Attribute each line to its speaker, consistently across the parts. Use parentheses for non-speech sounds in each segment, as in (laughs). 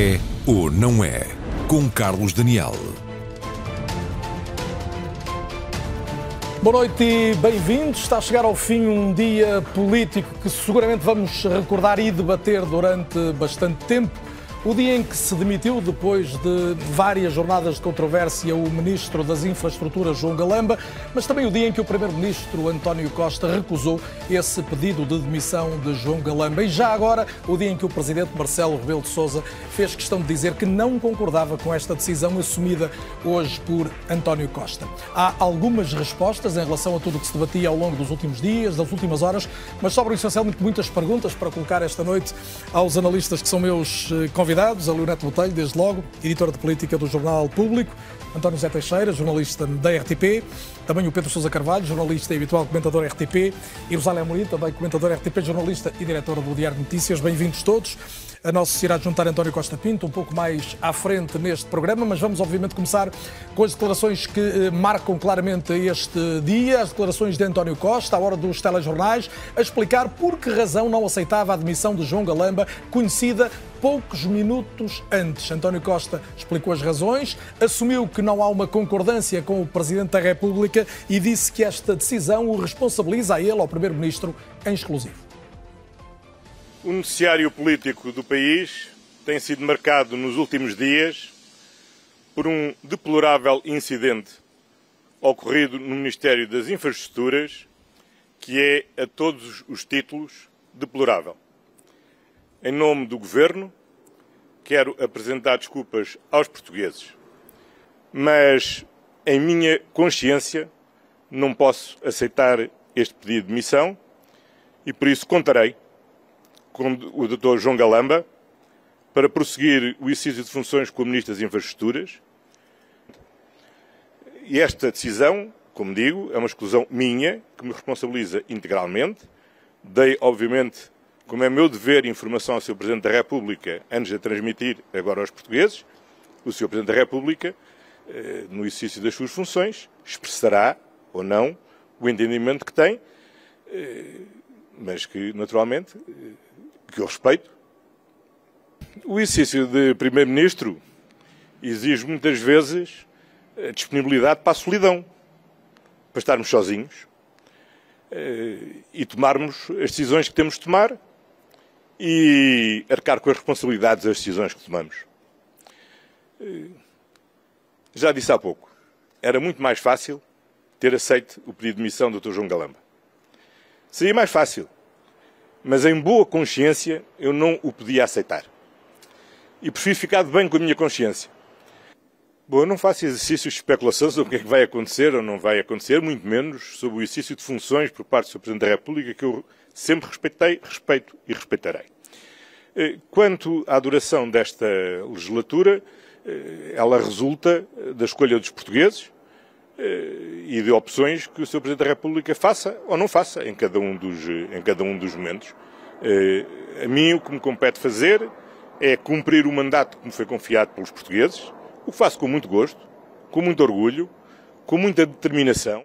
Speaker 1: É ou não é? Com Carlos Daniel.
Speaker 2: Boa noite e bem-vindos. Está a chegar ao fim um dia político que seguramente vamos recordar e debater durante bastante tempo. O dia em que se demitiu, depois de várias jornadas de controvérsia, o Ministro das Infraestruturas, João Galamba, mas também o dia em que o Primeiro-Ministro, António Costa, recusou esse pedido de demissão de João Galamba. E já agora, o dia em que o Presidente Marcelo Rebelo de Sousa fez questão de dizer que não concordava com esta decisão assumida hoje por António Costa. Há algumas respostas em relação a tudo o que se debatia ao longo dos últimos dias, das últimas horas, mas sobram essencialmente muitas perguntas para colocar esta noite aos analistas que são meus convidados convidados, a Leonete Botelho, desde logo, editora de política do Jornal Público, António Zé Teixeira, jornalista da RTP, também o Pedro Sousa Carvalho, jornalista e habitual comentador RTP, e Rosália Amorim, também comentador RTP, jornalista e diretora do Diário de Notícias. Bem-vindos todos. A nossa irá juntar António Costa Pinto um pouco mais à frente neste programa, mas vamos obviamente começar com as declarações que eh, marcam claramente este dia, as declarações de António Costa, à hora dos telejornais, a explicar por que razão não aceitava a admissão de João Galamba, conhecida poucos minutos antes. António Costa explicou as razões, assumiu que não há uma concordância com o Presidente da República e disse que esta decisão o responsabiliza a ele, ao Primeiro-Ministro, em exclusivo.
Speaker 3: O noticiário político do país tem sido marcado nos últimos dias por um deplorável incidente ocorrido no Ministério das Infraestruturas, que é a todos os títulos deplorável. Em nome do Governo, quero apresentar desculpas aos portugueses, mas em minha consciência não posso aceitar este pedido de missão e por isso contarei com o Dr. João Galamba para prosseguir o exercício de funções como Ministro das Infraestruturas. E esta decisão, como digo, é uma exclusão minha, que me responsabiliza integralmente. Dei, obviamente, como é meu dever, informação ao Sr. Presidente da República antes de transmitir agora aos portugueses. O Sr. Presidente da República, eh, no exercício das suas funções, expressará ou não o entendimento que tem, eh, mas que, naturalmente, que eu respeito. O exercício de Primeiro-Ministro exige muitas vezes a disponibilidade para a solidão, para estarmos sozinhos eh, e tomarmos as decisões que temos de tomar e arcar com as responsabilidades das decisões que tomamos. Eh, já disse há pouco, era muito mais fácil ter aceito o pedido de missão do Dr. João Galamba. Seria mais fácil mas em boa consciência eu não o podia aceitar. E prefiro ficar de bem com a minha consciência. Bom, eu não faço exercícios de especulação sobre o que é que vai acontecer ou não vai acontecer, muito menos sobre o exercício de funções por parte do Sr. Presidente da República, que eu sempre respeitei, respeito e respeitarei. Eh, quanto à duração desta legislatura, eh, ela resulta da escolha dos portugueses, eh, e de opções que o Sr. Presidente da República faça ou não faça em cada um dos, em cada um dos momentos. Eh, a mim o que me compete fazer é cumprir o mandato que me foi confiado pelos portugueses, o que faço com muito gosto, com muito orgulho, com muita determinação.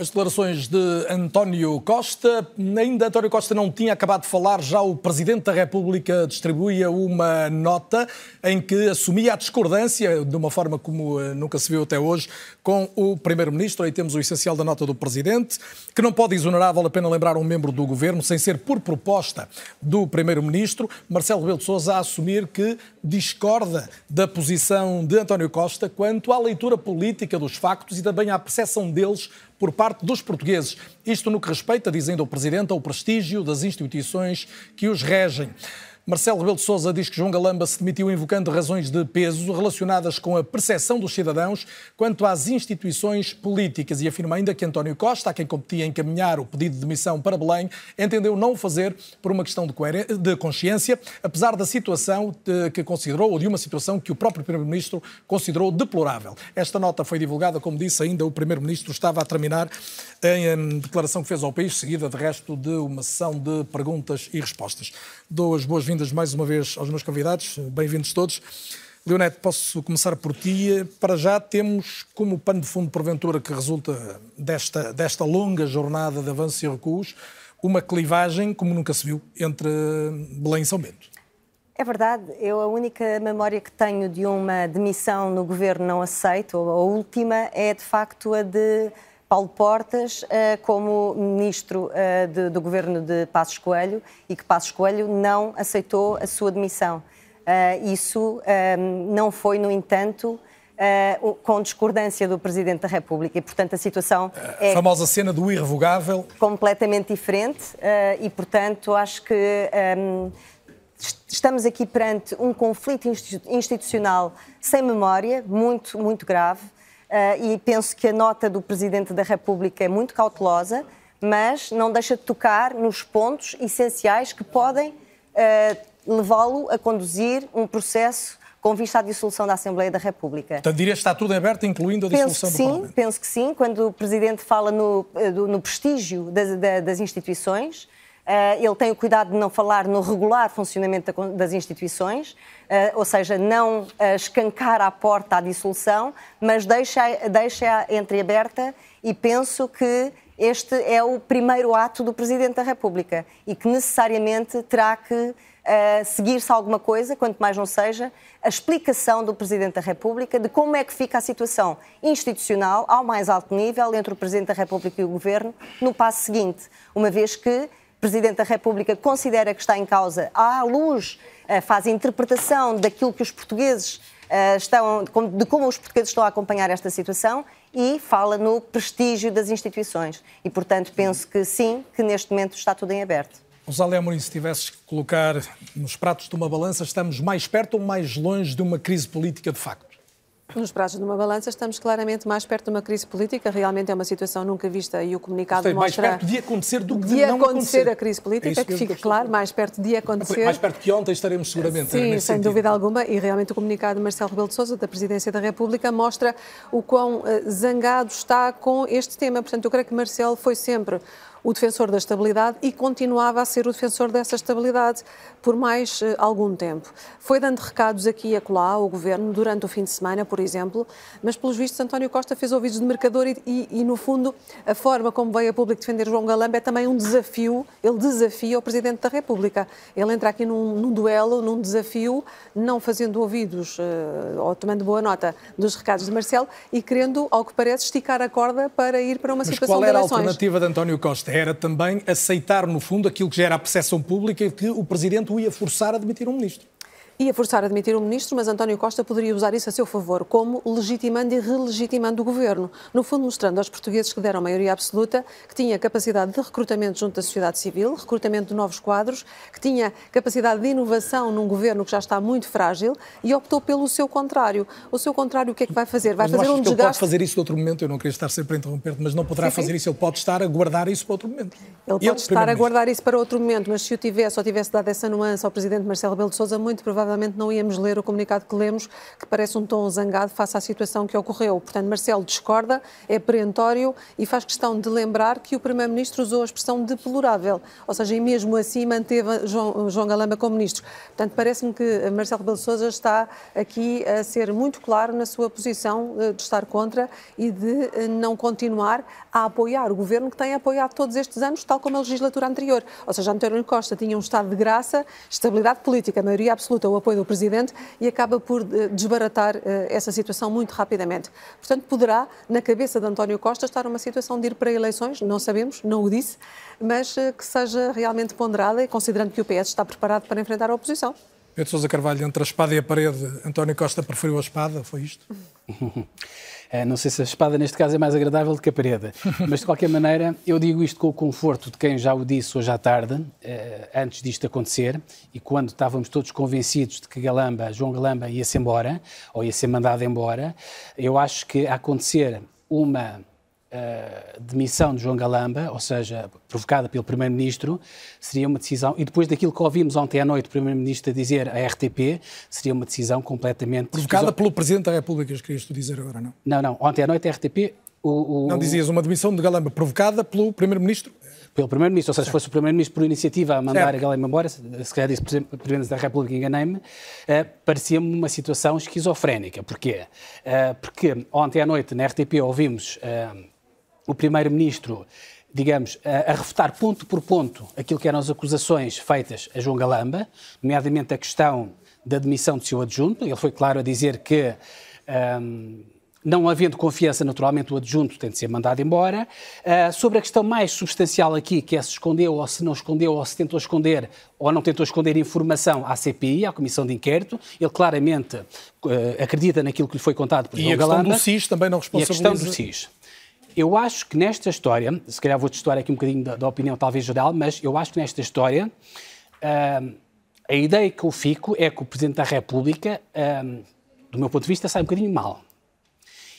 Speaker 2: As declarações de António Costa. Ainda António Costa não tinha acabado de falar, já o Presidente da República distribuía uma nota em que assumia a discordância, de uma forma como eh, nunca se viu até hoje, com o Primeiro-Ministro. Aí temos o essencial da nota do Presidente, que não pode exonerar, vale a pena lembrar, um membro do Governo, sem ser por proposta do Primeiro-Ministro. Marcelo Rebelo de Sousa a assumir que discorda da posição de António Costa quanto à leitura política dos factos e também à percepção deles por parte dos portugueses. Isto no que respeita, dizendo o Presidente, ao prestígio das instituições que os regem. Marcelo Rebelo de Sousa diz que João Galamba se demitiu invocando razões de peso relacionadas com a percepção dos cidadãos quanto às instituições políticas e afirma ainda que António Costa, a quem competia encaminhar o pedido de demissão para Belém, entendeu não o fazer por uma questão de, consciência, apesar da situação que considerou, ou de uma situação que o próprio Primeiro-Ministro considerou deplorável. Esta nota foi divulgada, como disse ainda, o Primeiro-Ministro estava a terminar em declaração que fez ao país, seguida de resto de uma sessão de perguntas e respostas. Dou as boas-vindas mais uma vez aos meus convidados, bem-vindos todos. Leonete, posso começar por ti. Para já temos como pano de fundo, porventura, que resulta desta, desta longa jornada de avanços e recuos, uma clivagem, como nunca se viu, entre Belém e São Bento.
Speaker 4: É verdade, eu a única memória que tenho de uma demissão no governo não aceito, a última, é de facto a de Paulo Portas uh, como ministro uh, de, do governo de Passos Coelho e que Passos Coelho não aceitou a sua demissão. Uh, isso não foi, no entanto, Uh, com discordância do Presidente da República e, portanto, a situação
Speaker 2: a é... A famosa cena do irrevogável.
Speaker 4: Completamente diferente uh, e, portanto, acho que um, estamos aqui perante um conflito institucional sem memória, muito, muito grave, e penso que a nota do Presidente da República é muito cautelosa, mas não deixa de tocar nos pontos essenciais que podem levá-lo a conduzir um processo com vista à dissolução da Assembleia da República.
Speaker 2: Portanto, diria que está tudo aberto, incluindo a dissolução
Speaker 4: penso sim,
Speaker 2: do Parlamento?
Speaker 4: Penso que sim. Quando o Presidente fala no, eh, no prestígio das, das instituições, ele tem o cuidado de não falar no regular funcionamento das instituições, uh, ou seja, não uh, escancar a porta à dissolução, mas deixa-a deixa entreaberta e penso que este é o primeiro ato do Presidente da República e que necessariamente terá que uh, seguir-se alguma coisa, quanto mais não seja, a explicação do Presidente da República de como é que fica a situação institucional ao mais alto nível entre o Presidente da República e o Governo no passo seguinte, uma vez que Presidente da República considera que está em causa, à luz, uh, faz interpretação daquilo que os portugueses uh, estão, de como os portugueses estão a acompanhar esta situação e fala no prestígio das instituições. E, portanto, penso que sim, que neste momento está tudo em aberto.
Speaker 2: Rosália Amorim, se tivesses que colocar nos pratos de uma balança, estamos mais perto ou mais longe de uma crise política de facto?
Speaker 5: Nos pratos de uma balança estamos claramente mais perto de uma crise política. Realmente é uma situação nunca vista e o comunicado
Speaker 2: Sei,
Speaker 5: mostra...
Speaker 2: mais perto de acontecer do que de,
Speaker 5: de
Speaker 2: não
Speaker 5: acontecer.
Speaker 2: acontecer
Speaker 5: a crise política, é que fique claro, mais perto de acontecer.
Speaker 2: Mais perto que ontem estaremos seguramente.
Speaker 5: Sim, sem
Speaker 2: sentido.
Speaker 5: dúvida alguma. E realmente o comunicado de Marcelo Rebelo de Sousa, da Presidência da República, mostra o quão eh, zangado está com este tema. Portanto, eu creio que Marcelo foi sempre o defensor da estabilidade e continuava a ser o defensor dessa estabilidade por mais uh, algum tempo. Foi dando recados aqui e acolá ao Governo durante o fim de semana, por exemplo, mas pelos vistos António Costa fez ouvidos de mercador e, e, e no fundo, a forma como veio a público defender João Galamba é também um desafio, ele desafia o Presidente da República. Ele entra aqui num, num duelo, num desafio, não fazendo ouvidos uh, ou tomando boa nota dos recados de Marcelo e querendo, ao que parece, esticar a corda para ir para uma
Speaker 2: mas
Speaker 5: situação
Speaker 2: qual era
Speaker 5: de
Speaker 2: a alternativa de António Costa? Era também aceitar, no fundo, aquilo que já era a percepção pública que o Presidente o ia forçar a demitir um ministro
Speaker 5: ia forçar a admitir o ministro, mas António Costa poderia usar isso a seu favor, como legitimando e relegitimando o governo. No fundo, mostrando aos portugueses que deram maioria absoluta que tinha capacidade de recrutamento junto da sociedade civil, recrutamento de novos quadros, que tinha capacidade de inovação num governo que já está muito frágil e optou pelo seu contrário. O seu contrário, o que é que vai fazer? Vai
Speaker 2: mas
Speaker 5: fazer um
Speaker 2: desgaste.
Speaker 5: Ele
Speaker 2: pode fazer isso de outro momento, eu não queria estar sempre a interromper mas não poderá sim, fazer sim. isso, ele pode estar a guardar isso para outro momento.
Speaker 5: Ele pode estar a guardar isso para outro momento, mas se o tivesse ou tivesse dado essa nuance ao Presidente Marcelo Rebelo de Sousa, muito provavelmente não íamos ler ler o comunicado que lemos, que parece um tom zangado face à situação que ocorreu. Portanto, Marcelo discorda, é perentório e faz questão de lembrar que o Primeiro-Ministro usou a expressão deplorável, ou seja, e mesmo assim manteve João, João Galamba como Ministro. Portanto, parece-me que Marcelo Rebelo de Sousa está aqui a ser muito claro na sua posição eh, de estar contra e de eh, não continuar a apoiar o Governo que tem apoiado todos estes anos, tal como a legislatura anterior. Ou seja, António Costa tinha um estado de graça, estabilidade política, maioria absoluta, o apoio do Presidente, e acaba por eh, desbaratar eh, essa situação muito rapidamente. Portanto, poderá, na cabeça de António Costa, estar uma situação de ir para eleições, não sabemos, não o disse, mas eh, que seja realmente ponderada e considerando que o PS está preparado para enfrentar a oposição.
Speaker 2: Pedro Sousa Carvalho, entre a espada e a parede, António Costa preferiu a espada, foi isto? (laughs)
Speaker 6: Eh, não sei se a espada neste caso é mais agradável do que a parede, (laughs) mas de qualquer maneira eu digo isto com o conforto de quem já o disse hoje à tarde, eh, antes disto acontecer, e quando estávamos todos convencidos de que Galamba, João Galamba ia-se embora, ou ia ser mandado embora, eu acho que a acontecer uma uh, demissão de João Galamba, ou seja, provocada pelo Primeiro-Ministro, seria uma decisão, e depois daquilo que ouvimos ontem à noite o Primeiro-Ministro dizer à RTP, seria uma decisão completamente...
Speaker 2: Provocada pelo Presidente da República, querias tu dizer agora, não?
Speaker 6: Não, não, ontem à noite a RTP... O,
Speaker 2: o, não dizias uma demissão de Galamba provocada pelo Primeiro-Ministro?
Speaker 6: Pelo Primeiro-Ministro, ou seja, se fosse o Primeiro-Ministro por iniciativa a mandar certo. a Galamba embora, se calhar disse Presidente da República, enganei-me, uh, parecia-me uma situação esquizofrénica. Porquê? Uh, porque ontem à noite na RTP ouvimos... Uh, o Primeiro-Ministro digamos, a, a, refutar ponto por ponto aquilo que eram as acusações feitas a João Galamba, nomeadamente a questão da demissão do seu adjunto. Ele foi claro a dizer que. Um, não havendo confiança, naturalmente, o adjunto tem de ser mandado embora. Uh, sobre a questão mais substancial aqui, que é se escondeu ou se não escondeu, ou se tentou esconder ou não tentou esconder informação à CPI, à Comissão de Inquérito, ele claramente uh, acredita naquilo que lhe foi contado por
Speaker 2: E a questão
Speaker 6: Galamba,
Speaker 2: do SIS também não responsabiliza...
Speaker 6: E a questão do SIS. Eu acho que nesta história, se calhar vou-te história aqui um bocadinho da, da, opinião talvez geral, mas eu acho que nesta história uh, a ideia que eu fico é que o Presidente da República, do meu ponto de vista, sai um bocadinho mal.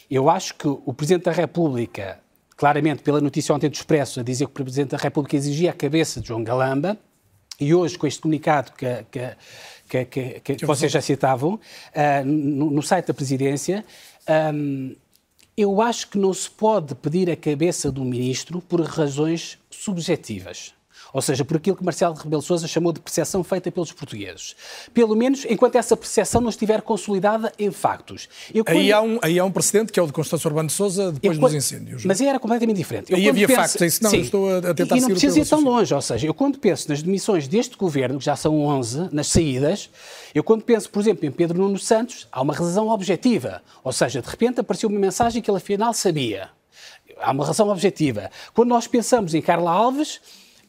Speaker 6: Eu acho que o Presidente da República, claramente pela notícia ontem do Expresso, a dizer que o Presidente da República exigia a cabeça de João Galamba, e hoje com este comunicado que, que, que, que, que vocês já citavam, uh, no, no, site da Presidência, um, eu acho que não se pode pedir a cabeça do Ministro por razões subjetivas ou seja, por aquilo que Marcelo Rebelo Sousa chamou de percepção feita pelos portugueses. Pelo menos enquanto essa percepção não estiver consolidada em factos.
Speaker 2: Eu, quando... aí, há um, aí há um precedente que é o de Constância Urbano de Sousa depois eu, dos incêndios.
Speaker 6: Mas aí era completamente diferente.
Speaker 2: Eu, aí havia penso... factos, isso não,
Speaker 6: Sim,
Speaker 2: estou a tentar
Speaker 6: E não precisa ir tão longe, ou seja, eu quando penso nas demissões deste governo, que já são 11, nas saídas, eu quando penso, por exemplo, em Pedro Nuno Santos, há uma razão objetiva. Ou seja, de repente apareceu uma mensagem que ele afinal sabia. Há uma razão objetiva. Quando nós pensamos em Carla Alves,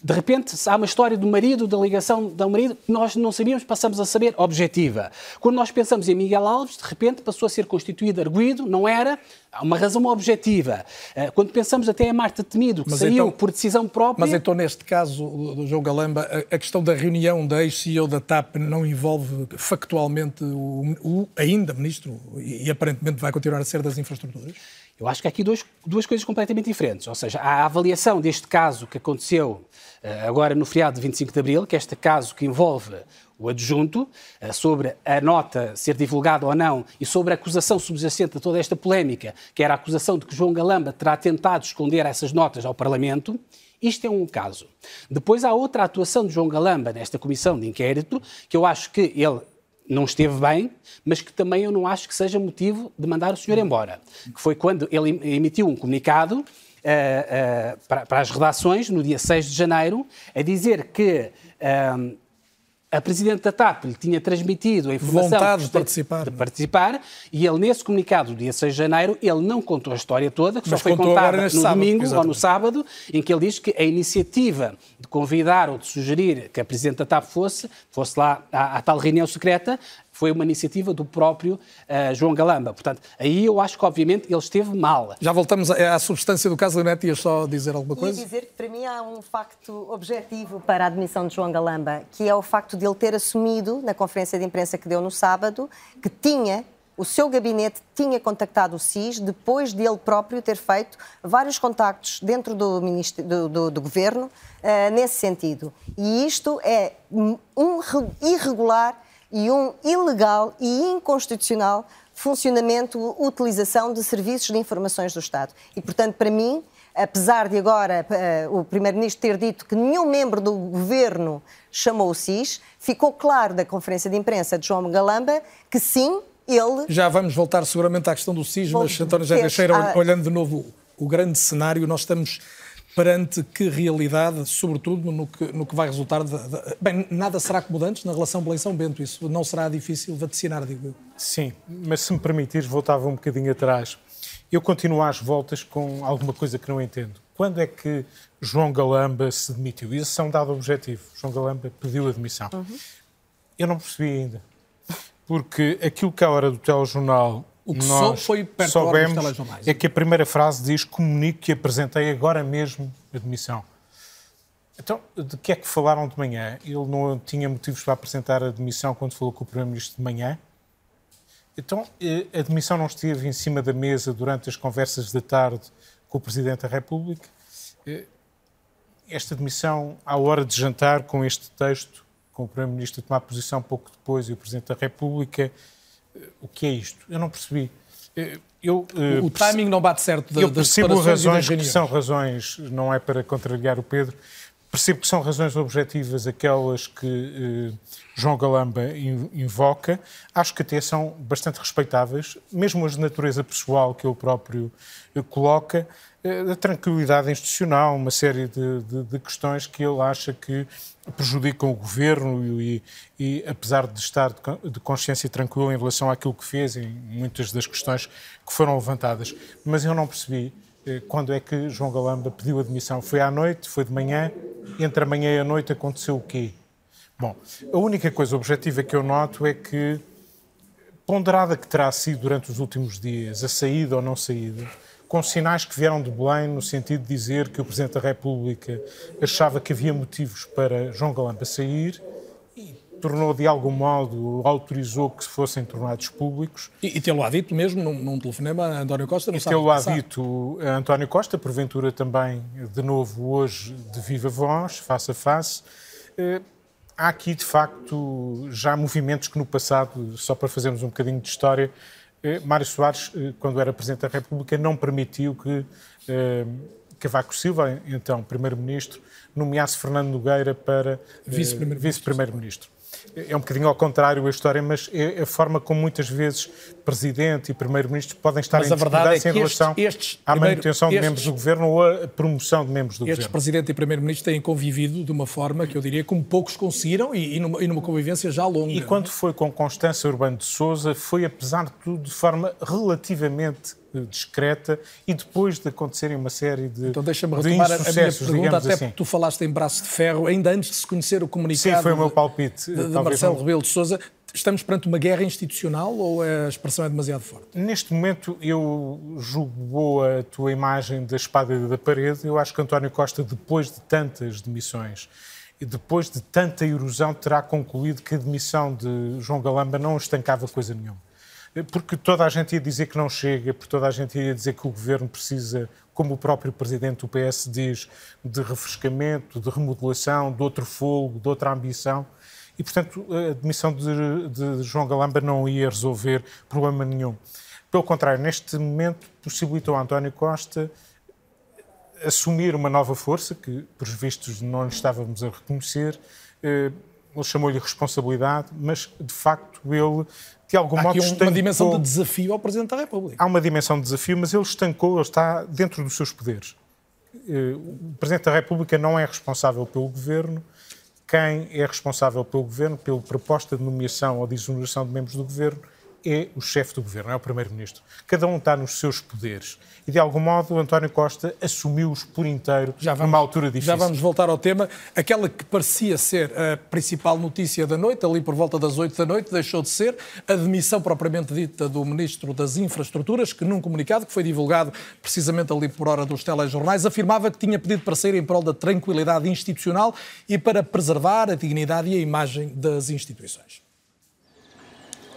Speaker 6: de repente, há uma história do marido, da ligação do marido, que nós não sabíamos, passamos a saber objetiva. Quando nós pensamos em Miguel Alves, de repente passou a ser constituído arguído, não era, há uma razão objetiva. Eh, quando pensamos até em Marta Temido, que mas saiu então, por decisão própria...
Speaker 2: Mas então, neste caso do João Galamba, a questão da reunião da ex-CEO da TAP não envolve factualmente o, o ainda ministro, e aparentemente vai continuar a ser das infraestruturas?
Speaker 6: Eu acho que há aqui dois, duas coisas completamente diferentes. Ou seja, há a avaliação deste caso que aconteceu uh, agora no feriado de 25 de Abril, que é este caso que envolve o adjunto, uh, sobre a nota ser divulgada ou não e sobre a acusação subjacente a toda esta polémica, que era a acusação de que João Galamba terá tentado esconder essas notas ao Parlamento. Isto é um caso. Depois há outra atuação de João Galamba nesta comissão de inquérito, que eu acho que ele não esteve bem, mas que também eu não acho que seja motivo de mandar o senhor embora. Que foi quando ele emitiu um comunicado uh, uh, para, para, as redações, no dia 6 de janeiro, a dizer que uh, a Presidente da TAP lhe tinha transmitido a informação
Speaker 2: Vontade de participar.
Speaker 6: de participar e ele, nesse comunicado do dia 6 de janeiro, ele não contou a história toda, que só foi contada no sábado, domingo exatamente. ou no sábado, em que ele diz que a iniciativa de convidar ou de sugerir que a Presidente da TAP fosse, fosse lá à, à tal reunião secreta, foi uma iniciativa do próprio uh, João Galamba. Portanto, aí eu acho que, obviamente, ele esteve mal.
Speaker 2: Já voltamos à, substância do caso, Leonete, ias só dizer alguma coisa?
Speaker 4: Ia dizer que, para mim, há um facto objetivo para a admissão de João Galamba, que é o facto de ele ter assumido, na conferência de imprensa que deu no sábado, que tinha o seu gabinete tinha contactado o SIS depois de ele próprio ter feito vários contactos dentro do, do, do, do governo uh, nesse sentido. E isto é um irregular e um ilegal e inconstitucional funcionamento, utilização de serviços de informações do Estado. E, portanto, para mim, apesar de agora uh, o Primeiro-Ministro ter dito que nenhum membro do governo chamou o SIS, ficou claro da conferência de imprensa de João Galamba que sim, ele.
Speaker 2: Já vamos voltar seguramente à questão do SIS, mas António José Teixeira, a... olhando de novo o grande cenário, nós estamos perante que realidade, sobretudo no que, no que vai resultar. De, de, bem, nada será como antes na relação Belém-São Bento, isso não será difícil vaticinar, digo eu.
Speaker 7: Sim, mas se me permitires, voltava um bocadinho atrás. Eu continuo às voltas com alguma coisa que não entendo. Quando é que João Galamba se demitiu? Isso é um dado objetivo. João Galamba pediu a demissão. Uhum. Eu não percebi ainda. Porque aquilo que à hora do telejornal
Speaker 2: o que só foi perto
Speaker 7: soubemos é que a primeira frase diz comunico que apresentei agora mesmo a demissão. Então, de que é que falaram de manhã? Ele não tinha motivos para apresentar a demissão quando falou com o Primeiro-Ministro de manhã? Então, eh, a demissão não esteve em cima da mesa durante as conversas da tarde com o Presidente da República? Eh, esta demissão, à hora de jantar, com este texto, com o Primeiro-Ministro a tomar posição pouco depois e o Presidente da República, o que é isto? Eu não percebi.
Speaker 2: Eh, eu, o, uh, timing não bate certo
Speaker 7: da, Eu percebo razões que são razões, não é para contrariar o Pedro, Percebo que são razões objetivas aquelas que eh, João Galamba invoca. Acho que até são bastante respeitáveis, mesmo as de natureza pessoal que ele próprio eh, coloca, eh, a tranquilidade institucional, uma série de, de, de, questões que ele acha que prejudicam o governo e, e apesar de estar de consciência tranquila em relação àquilo que fez e muitas das questões que foram levantadas. Mas eu não percebi quando é que João Galamba pediu admissão? Foi à noite? Foi de manhã? Entre a manhã e a noite aconteceu o quê? Bom, a única coisa objetiva que eu noto é que, ponderada que terá sido durante os últimos dias, a saída ou não saída, com sinais que vieram de Belém, no sentido de dizer que o Presidente da República achava que havia motivos para João Galamba sair, tornou de algum modo, autorizou que fossem tornados públicos.
Speaker 2: E, e tê-lo-á dito mesmo num, num telefonema a António Costa?
Speaker 7: e tê-lo-á dito a António Costa, porventura também, de novo, hoje, de viva voz, face a face. Eh, há aqui, de facto, já movimentos que no passado, só para fazermos um bocadinho de história, eh, Mário Soares, eh, quando era Presidente da República, não permitiu que Cavaco Silva, então Primeiro-Ministro, nomeasse Fernando Nogueira para Vice-Primeiro-Ministro. Vice é um bocadinho ao contrário a história, mas é a forma como muitas vezes Presidente e Primeiro-Ministro podem estar mas em discordância é em relação estes, estes, à manutenção de membros do Governo ou à promoção de membros do Governo.
Speaker 2: Estes Presidente e Primeiro-Ministro têm convivido de uma forma que eu diria como poucos conseguiram e, e, numa, e numa convivência já longa.
Speaker 7: E quando foi com Constância Urbano de Souza, foi apesar de tudo de forma relativamente discreta e depois de acontecerem uma série de
Speaker 2: Então deixa-me retomar a minha pergunta, até assim. porque tu falaste em braço de ferro, ainda antes de se conhecer o comunicado
Speaker 7: Sim, foi o meu palpite,
Speaker 2: de, de Marcelo não... Rebelo de Sousa. Estamos perante uma guerra institucional ou a expressão é demasiado forte?
Speaker 7: Neste momento, eu julgo boa a tua imagem da espada e da parede. Eu acho que António Costa, depois de tantas demissões e depois de tanta erosão, terá concluído que a demissão de João Galamba não estancava coisa nenhuma porque toda a gente ia dizer que não chega, porque toda a gente ia dizer que o governo precisa, como o próprio presidente do PS diz, de refrescamento, de remodelação, de outro fogo, de outra ambição. E, portanto, a demissão de, de João Galamba não ia resolver problema nenhum. Pelo contrário, neste momento, possibilitou a António Costa assumir uma nova força, que, por vistos, não lhe estávamos a reconhecer. Ele chamou-lhe responsabilidade, mas, de facto, ele de algum
Speaker 2: Há
Speaker 7: modo
Speaker 2: aqui estancou... uma dimensão de desafio ao Presidente da República.
Speaker 7: Há uma dimensão de desafio, mas ele estancou, ele está dentro dos seus poderes. Eh, o Presidente da República não é responsável pelo Governo. Quem é responsável pelo Governo, pela proposta de nomeação ou de exoneração de membros do Governo, é o chefe do governo, é o primeiro-ministro. Cada um está nos seus poderes. E, de algum modo, o António Costa assumiu-os por inteiro já vamos, numa altura difícil.
Speaker 2: Já vamos voltar ao tema. Aquela que parecia ser a principal notícia da noite, ali por volta das 8 da noite, deixou de ser a demissão propriamente dita do Ministro das Infraestruturas, que num comunicado que foi divulgado precisamente ali por hora dos telejornais, afirmava que tinha pedido para sair em prol da tranquilidade institucional e para preservar a dignidade e a imagem das instituições.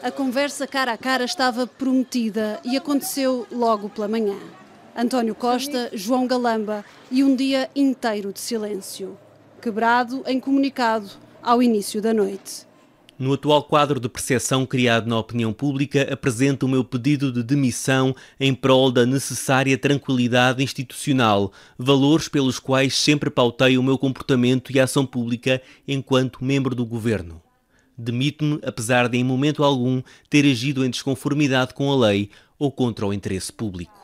Speaker 8: A conversa cara a cara estava prometida e aconteceu logo pela manhã. António Costa, João Galamba e um dia inteiro de silêncio, quebrado em comunicado ao início da noite.
Speaker 9: No atual quadro de percepção criado na opinião pública, apresento o meu pedido de demissão em prol da necessária tranquilidade institucional, valores pelos quais sempre pautei o meu comportamento e ação pública enquanto membro do governo. Demito-me, apesar de em momento algum ter agido em desconformidade com a lei ou contra o interesse público.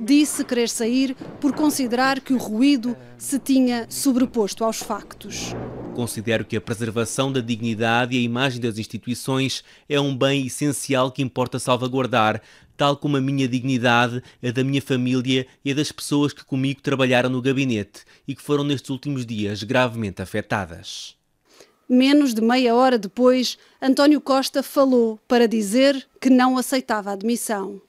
Speaker 8: Disse querer sair por considerar que o ruído se tinha sobreposto aos factos.
Speaker 9: Considero que a preservação da dignidade e a imagem das instituições é um bem essencial que importa salvaguardar, tal como a minha dignidade, a da minha família e a das pessoas que comigo trabalharam no gabinete e que foram nestes últimos dias gravemente afetadas.
Speaker 8: Menos de meia hora depois, António Costa falou para dizer que não aceitava a admissão.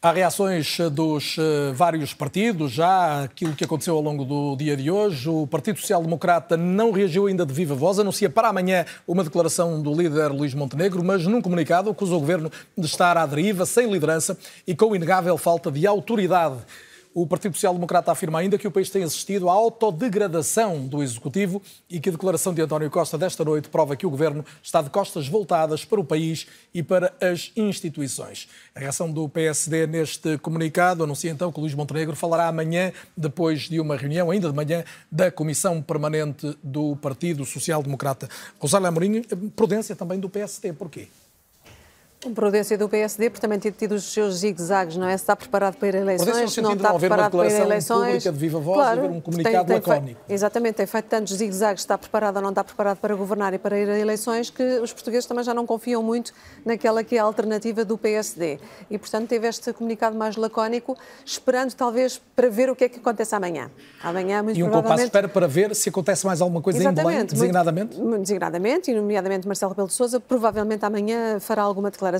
Speaker 2: Há reações dos uh, vários partidos, já aquilo que aconteceu ao longo do dia de hoje. O Partido Social Democrata não reagiu ainda de viva voz, anuncia para amanhã uma declaração do líder Luís Montenegro, mas num comunicado acusa o governo de estar à deriva, sem liderança e com inegável falta de autoridade. O Partido Social Democrata afirma ainda que o país tem assistido à autodegradação do Executivo e que a declaração de António Costa desta noite prova que o Governo está de costas voltadas para o país e para as instituições. A reação do PSD neste comunicado anuncia então que Luís Montenegro falará amanhã, depois de uma reunião, ainda de manhã, da Comissão Permanente do Partido Social Democrata. Rosália Amorim, prudência também do PSD. Porquê?
Speaker 5: Prudência do PSD, porque também tem tido os seus zigue-zagues, não é? Se está preparado para ir a eleições,
Speaker 2: não
Speaker 5: está preparado para ir a eleições.
Speaker 2: pública de viva voz claro, haver um comunicado tem, tem lacónico.
Speaker 5: Feito, exatamente, tem feito tantos zigue-zagues, está preparado ou não está preparado para governar e para ir a eleições, que os portugueses também já não confiam muito naquela que é a alternativa do PSD. E, portanto, teve este comunicado mais lacónico, esperando talvez para ver o que é que acontece amanhã. Amanhã, muito
Speaker 2: e um compasso de espera para ver se acontece mais alguma coisa
Speaker 5: exatamente,
Speaker 2: em Belém, designadamente?
Speaker 5: Muito, designadamente, e nomeadamente Marcelo Rebelo de Sousa, provavelmente amanhã fará alguma declaração,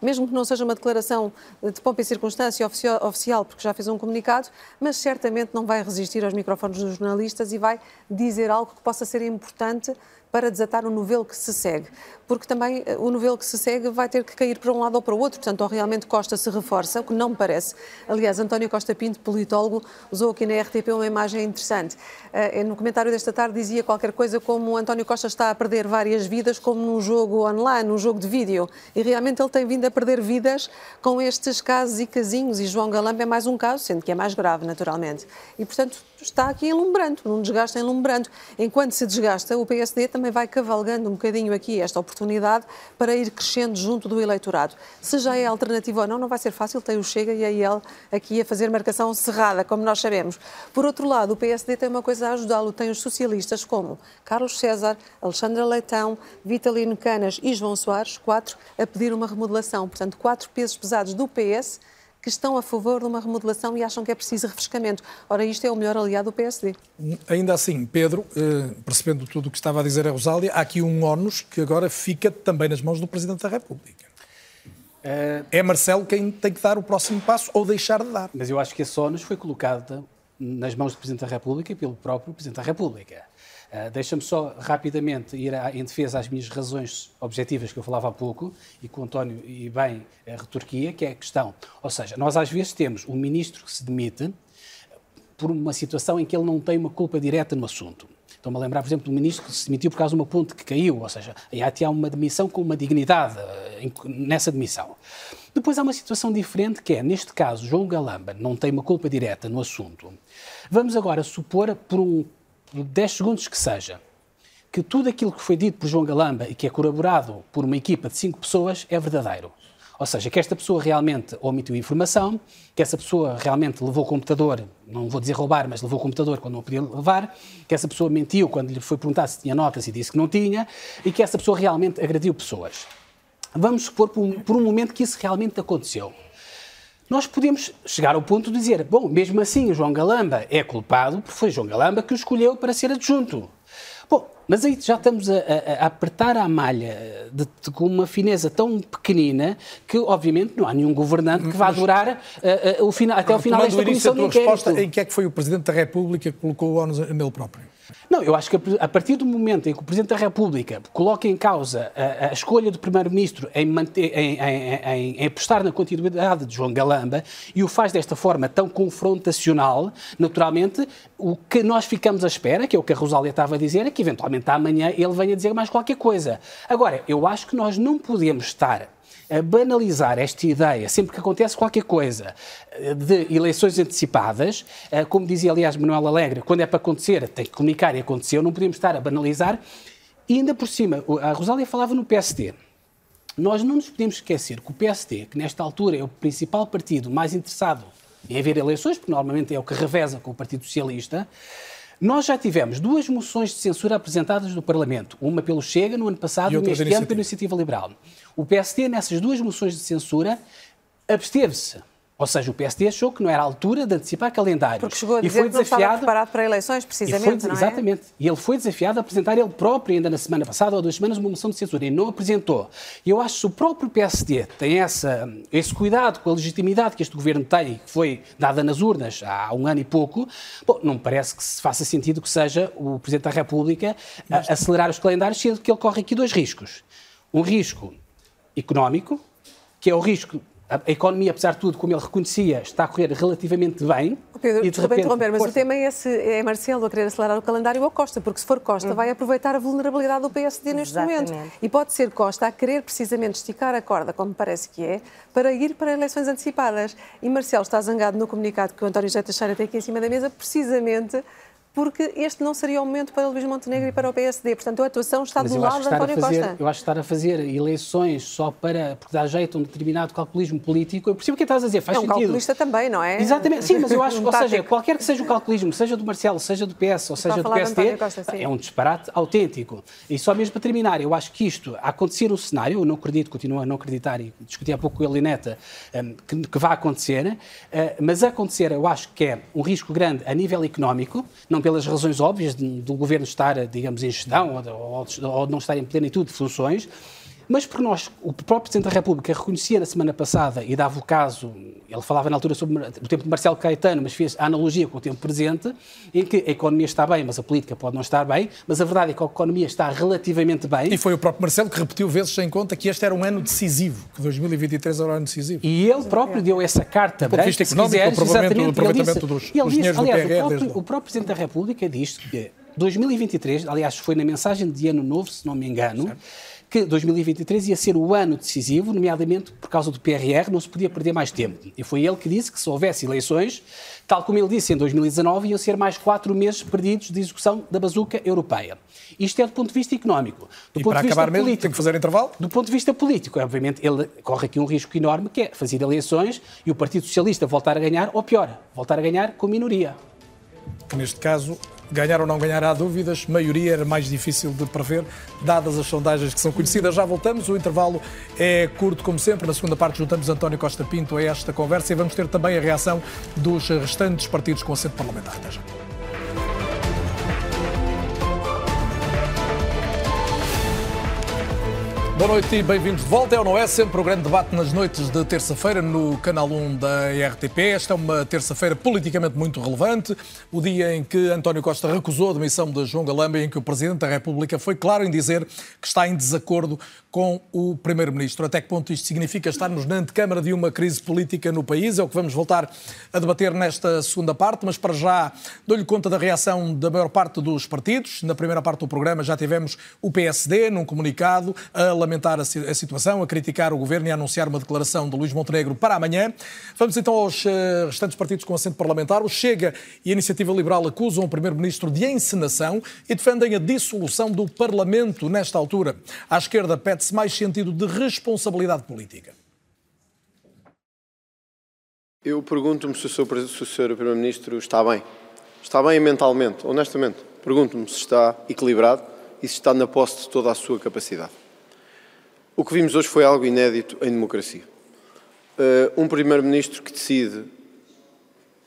Speaker 5: mesmo que não seja uma declaração de pompa e circunstância oficial, porque já fez um comunicado, mas certamente não vai resistir aos microfones dos jornalistas e vai dizer algo que possa ser importante para desatar o novelo que se segue. Porque também eh, o novelo que se segue vai ter que cair para um lado ou para o outro. Portanto, ou realmente Costa se reforça, o que não me parece. Aliás, António Costa Pinto, politólogo, usou aqui na RTP uma imagem interessante. Eh, no comentário desta tarde dizia qualquer coisa como António Costa está a perder várias vidas como num jogo online, num jogo de vídeo. E realmente ele tem vindo a perder vidas com estes casos e casinhos. E João Galamba é mais um caso, sendo que é mais grave, naturalmente. E, portanto, está aqui enlumbrando, num desgaste enlumbrando. Enquanto se desgasta, o PSD também vai cavalgando um bocadinho aqui esta oportunidade para ir crescendo junto do eleitorado. Se já é alternativa ou não, não vai ser fácil, tem o Chega e a IEL aqui a fazer marcação cerrada, como nós sabemos. Por outro lado, o PSD tem uma coisa a ajudá-lo, tem os socialistas como Carlos César, Alexandra Leitão, Vitalino Canas e João Soares, quatro, a pedir uma remodelação. Portanto, quatro pesos pesados do PS que estão a favor de uma remodelação e acham que é preciso refrescamento. Ora, isto é o melhor aliado do PSD.
Speaker 2: Ainda assim, Pedro, eh, percebendo tudo o que estava a dizer a Rosália, há aqui um ónus que agora fica também nas mãos do Presidente da República. Uh... É Marcelo quem tem que dar o próximo passo ou deixar de dar.
Speaker 6: Mas eu acho que esse ónus foi colocado nas mãos do Presidente da República e pelo próprio Presidente da República. Uh, Deixa-me só rapidamente ir a, em defesa às minhas razões objetivas que eu falava há pouco e que o António e bem uh, retorquia, que é a questão. Ou seja, nós às vezes temos um ministro que se demite por uma situação em que ele não tem uma culpa direta no assunto. Estou-me a lembrar, por exemplo, do ministro que se demitiu por causa de uma ponte que caiu, ou seja, aí há uma demissão com uma dignidade uh, nessa demissão. Depois há uma situação diferente que é, neste caso, João Galamba não tem uma culpa direta no assunto. Vamos agora supor, por um 10 segundos que seja, que tudo aquilo que foi dito por João Galamba e que é corroborado por uma equipa de cinco pessoas é verdadeiro. Ou seja, que esta pessoa realmente omitiu informação, que essa pessoa realmente levou o computador, não vou dizer roubar, mas levou o computador quando não podia levar, que essa pessoa mentiu quando lhe foi perguntar se tinha notas e disse que não tinha, e que essa pessoa realmente agrediu pessoas. Vamos supor por um, por um momento que isso realmente aconteceu nós podemos chegar ao ponto de dizer, bom, mesmo assim o João Galamba é culpado, porque foi João Galamba que o escolheu para ser adjunto. Mas aí já estamos a, a, a apertar a malha de, de, com uma fineza tão pequenina que, obviamente, não há nenhum governante que vá durar uh, uh, o final, até o final desta comissão de inquérito.
Speaker 2: resposta, em que é que foi o Presidente da República que colocou o ONU nele próprio?
Speaker 6: Não, eu acho que a partir do momento em que o Presidente da República coloca em causa a, a escolha do Primeiro-Ministro em, em, em, em, apostar na continuidade de João Galamba e o faz desta forma tão confrontacional, naturalmente, o que nós ficamos à espera, que é o que a Rosália estava a dizer, é que eventualmente amanhã ele venha dizer mais qualquer coisa. Agora, eu acho que nós não podemos estar banalizar esta ideia, sempre que acontece qualquer coisa eh, de eleições antecipadas, eh, como dizia aliás Manuel Alegre, quando é para acontecer tem que comunicar e aconteceu, não podemos estar a banalizar. E ainda por cima, a Rosália falava no PSD. Nós não nos podemos esquecer que o PSD, que nesta altura é o principal partido mais interessado em haver eleições, porque normalmente é o que reveza com o Partido Socialista, nós já tivemos duas moções de censura apresentadas no Parlamento, uma pelo Chega no ano passado e, e neste ano pela Iniciativa Liberal. O PSD, nessas duas moções de censura, absteve-se. Ou seja, o PSD achou que não era a altura de antecipar calendários.
Speaker 5: Porque chegou a dizer e foi que não desafiado, estava preparado para eleições, precisamente,
Speaker 6: foi,
Speaker 5: não
Speaker 6: é? Exatamente. E ele foi desafiado a apresentar ele próprio, ainda na semana passada ou duas semanas, uma moção de censura. E não apresentou. E eu acho que se o próprio PSD tem essa, esse cuidado com a legitimidade que este governo tem, que foi dada nas urnas há um ano e pouco, bom, não me parece que se faça sentido que seja o Presidente da República Mas... acelerar os calendários, sendo que ele corre aqui dois riscos. Um risco económico, que é o risco a economia, apesar de tudo, como ele reconhecia, está a correr relativamente bem.
Speaker 5: Pedro, e de repente, interromper, mas o tema é, esse, é Marcelo a querer acelerar o calendário ou Costa, porque se for Costa, hum. vai aproveitar a vulnerabilidade do PSD neste Exatamente. momento. E pode ser Costa a querer precisamente esticar a corda, como parece que é, para ir para eleições antecipadas. E Marcelo está zangado no comunicado que o António José Teixeira tem aqui em cima da mesa, precisamente porque este não seria o momento para o Luís Montenegro e para o PSD. Portanto, a atuação está Mas do lado de António
Speaker 6: fazer,
Speaker 5: Costa.
Speaker 6: Eu acho que estar a fazer eleições só para porque dá jeito a um determinado calculismo político, eu percebo o que estás a dizer, faz
Speaker 5: é um
Speaker 6: sentido.
Speaker 5: calculista também, não é?
Speaker 6: Exatamente, sim, mas eu acho, um (laughs) ou seja, qualquer que seja o calculismo, seja do Marcelo, seja do PS ou seja do PSD, Costa, é um disparate autêntico. E só mesmo para terminar, eu acho que isto, a acontecer um cenário, eu não acredito, continuo a não acreditar, e discuti há pouco com a Elineta, um, que, que vai acontecer, uh, mas acontecer eu acho que é um risco grande a nível económico, não pelas razões óbvias, do governo estar, digamos, em gestão ou, ou, ou não estar em plenitude de funções, mas porque nós, o próprio Presidente da República reconhecia na semana passada e dava o caso, ele falava na altura sobre o tempo de Marcelo Caetano, mas fez a analogia com o tempo presente, em que a economia está bem, mas a política pode não estar bem, mas a verdade é que a economia está relativamente bem.
Speaker 2: E foi o próprio Marcelo que repetiu vezes sem conta que este era um ano decisivo, que 2023 era um ano decisivo.
Speaker 6: E ele próprio deu essa carta
Speaker 2: do branca, se quiseres, o aproveitamento, ele disse, dos,
Speaker 6: ele
Speaker 2: disse,
Speaker 6: aliás, o próprio, o próprio Presidente da República disse que 2023, aliás, foi na mensagem de ano novo, se não me engano, certo. Que 2023 ia ser o ano decisivo, nomeadamente por causa do PRR, não se podia perder mais tempo. E foi ele que disse que se houvesse eleições, tal como ele disse em 2019, iam ser mais quatro meses perdidos de execução da bazuca europeia. Isto é do ponto de vista económico. Do
Speaker 2: e
Speaker 6: ponto
Speaker 2: para
Speaker 6: de vista
Speaker 2: acabar político, mesmo, tem que fazer intervalo?
Speaker 6: Do ponto de vista político, obviamente, ele corre aqui um risco enorme, que é fazer eleições e o Partido Socialista voltar a ganhar, ou pior, voltar a ganhar com minoria.
Speaker 2: Que neste caso Ganhar ou não ganhar há dúvidas, maioria era mais difícil de prever, dadas as sondagens que são conhecidas. Já voltamos, o intervalo é curto como sempre. Na segunda parte juntamos António Costa Pinto a esta conversa e vamos ter também a reação dos restantes partidos com assento parlamentar. Até já. Boa noite e bem-vindos de volta. É ou não é? Sempre o grande debate nas noites de terça-feira no Canal 1 da RTP. Esta é uma terça-feira politicamente muito relevante, o dia em que António Costa recusou a demissão de João Galamba e em que o Presidente da República foi claro em dizer que está em desacordo com o Primeiro-Ministro. Até que ponto isto significa estarmos na antecâmara de uma crise política no país? É o que vamos voltar a debater nesta segunda parte, mas para já dou-lhe conta da reação da maior parte dos partidos. Na primeira parte do programa já tivemos o PSD num comunicado a lamentar a, situação, a criticar o governo e a anunciar uma declaração de Luís Montenegro para amanhã. Vamos então aos eh, restantes partidos com assento parlamentar. O Chega e a Iniciativa Liberal acusam o Primeiro-Ministro de encenação e defendem a dissolução do Parlamento nesta altura. À esquerda pede-se mais sentido de responsabilidade política.
Speaker 10: Eu pergunto-me se o Sr. Primeiro-Ministro está bem. Está bem mentalmente, honestamente. Pergunto-me se está equilibrado e se está na posse de toda a sua capacidade. O que vimos hoje foi algo inédito em democracia. Uh, um Primeiro-Ministro que decide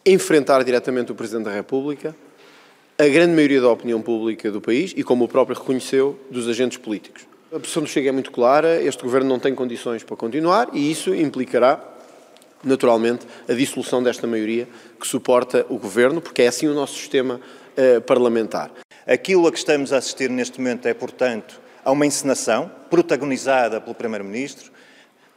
Speaker 10: enfrentar diretamente o Presidente da República, a grande maioria da opinião pública do país e, como o próprio reconheceu, dos agentes políticos. A posição do Chega é muito clara, este Governo não tem condições para continuar e isso implicará, naturalmente, a dissolução desta maioria que suporta o Governo, porque é assim o nosso sistema uh, parlamentar.
Speaker 11: Aquilo a que estamos a assistir neste momento é, portanto, a uma encenação protagonizada pelo Primeiro-Ministro,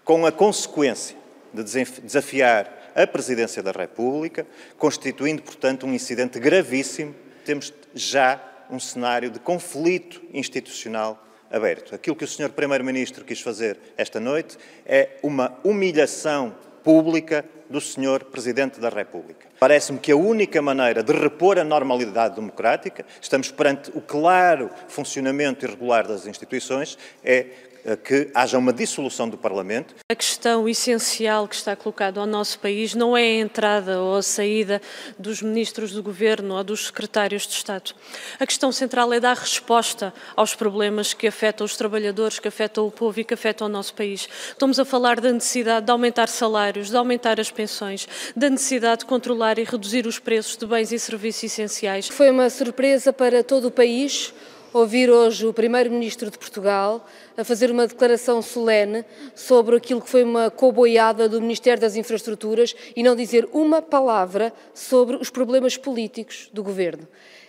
Speaker 11: com a consequência de desafiar a Presidência da República, constituindo, portanto, um incidente gravíssimo. Temos já um cenário de conflito institucional aberto. Aquilo que o Sr. Primeiro-Ministro quis fazer esta noite é uma humilhação pública do Sr. Presidente da República. Parece-me que a única maneira de repor a normalidade democrática, estamos perante o claro funcionamento irregular das instituições, é que haja uma dissolução do Parlamento.
Speaker 12: A questão essencial que está colocada ao nosso país não é a entrada ou a saída dos ministros do Governo ou dos secretários de Estado. A questão central é dar resposta aos problemas que afetam os trabalhadores, que afetam o povo e que afetam o nosso país. Estamos a falar da necessidade de aumentar salários, de aumentar as pensões, da necessidade de controlar e reduzir os preços de bens e serviços essenciais.
Speaker 13: Foi uma surpresa para todo o país ouvir hoje o Primeiro-Ministro de Portugal a fazer uma declaração solene sobre aquilo que foi uma coboiada do Ministério das Infraestruturas e não dizer uma palavra sobre os problemas políticos do Governo.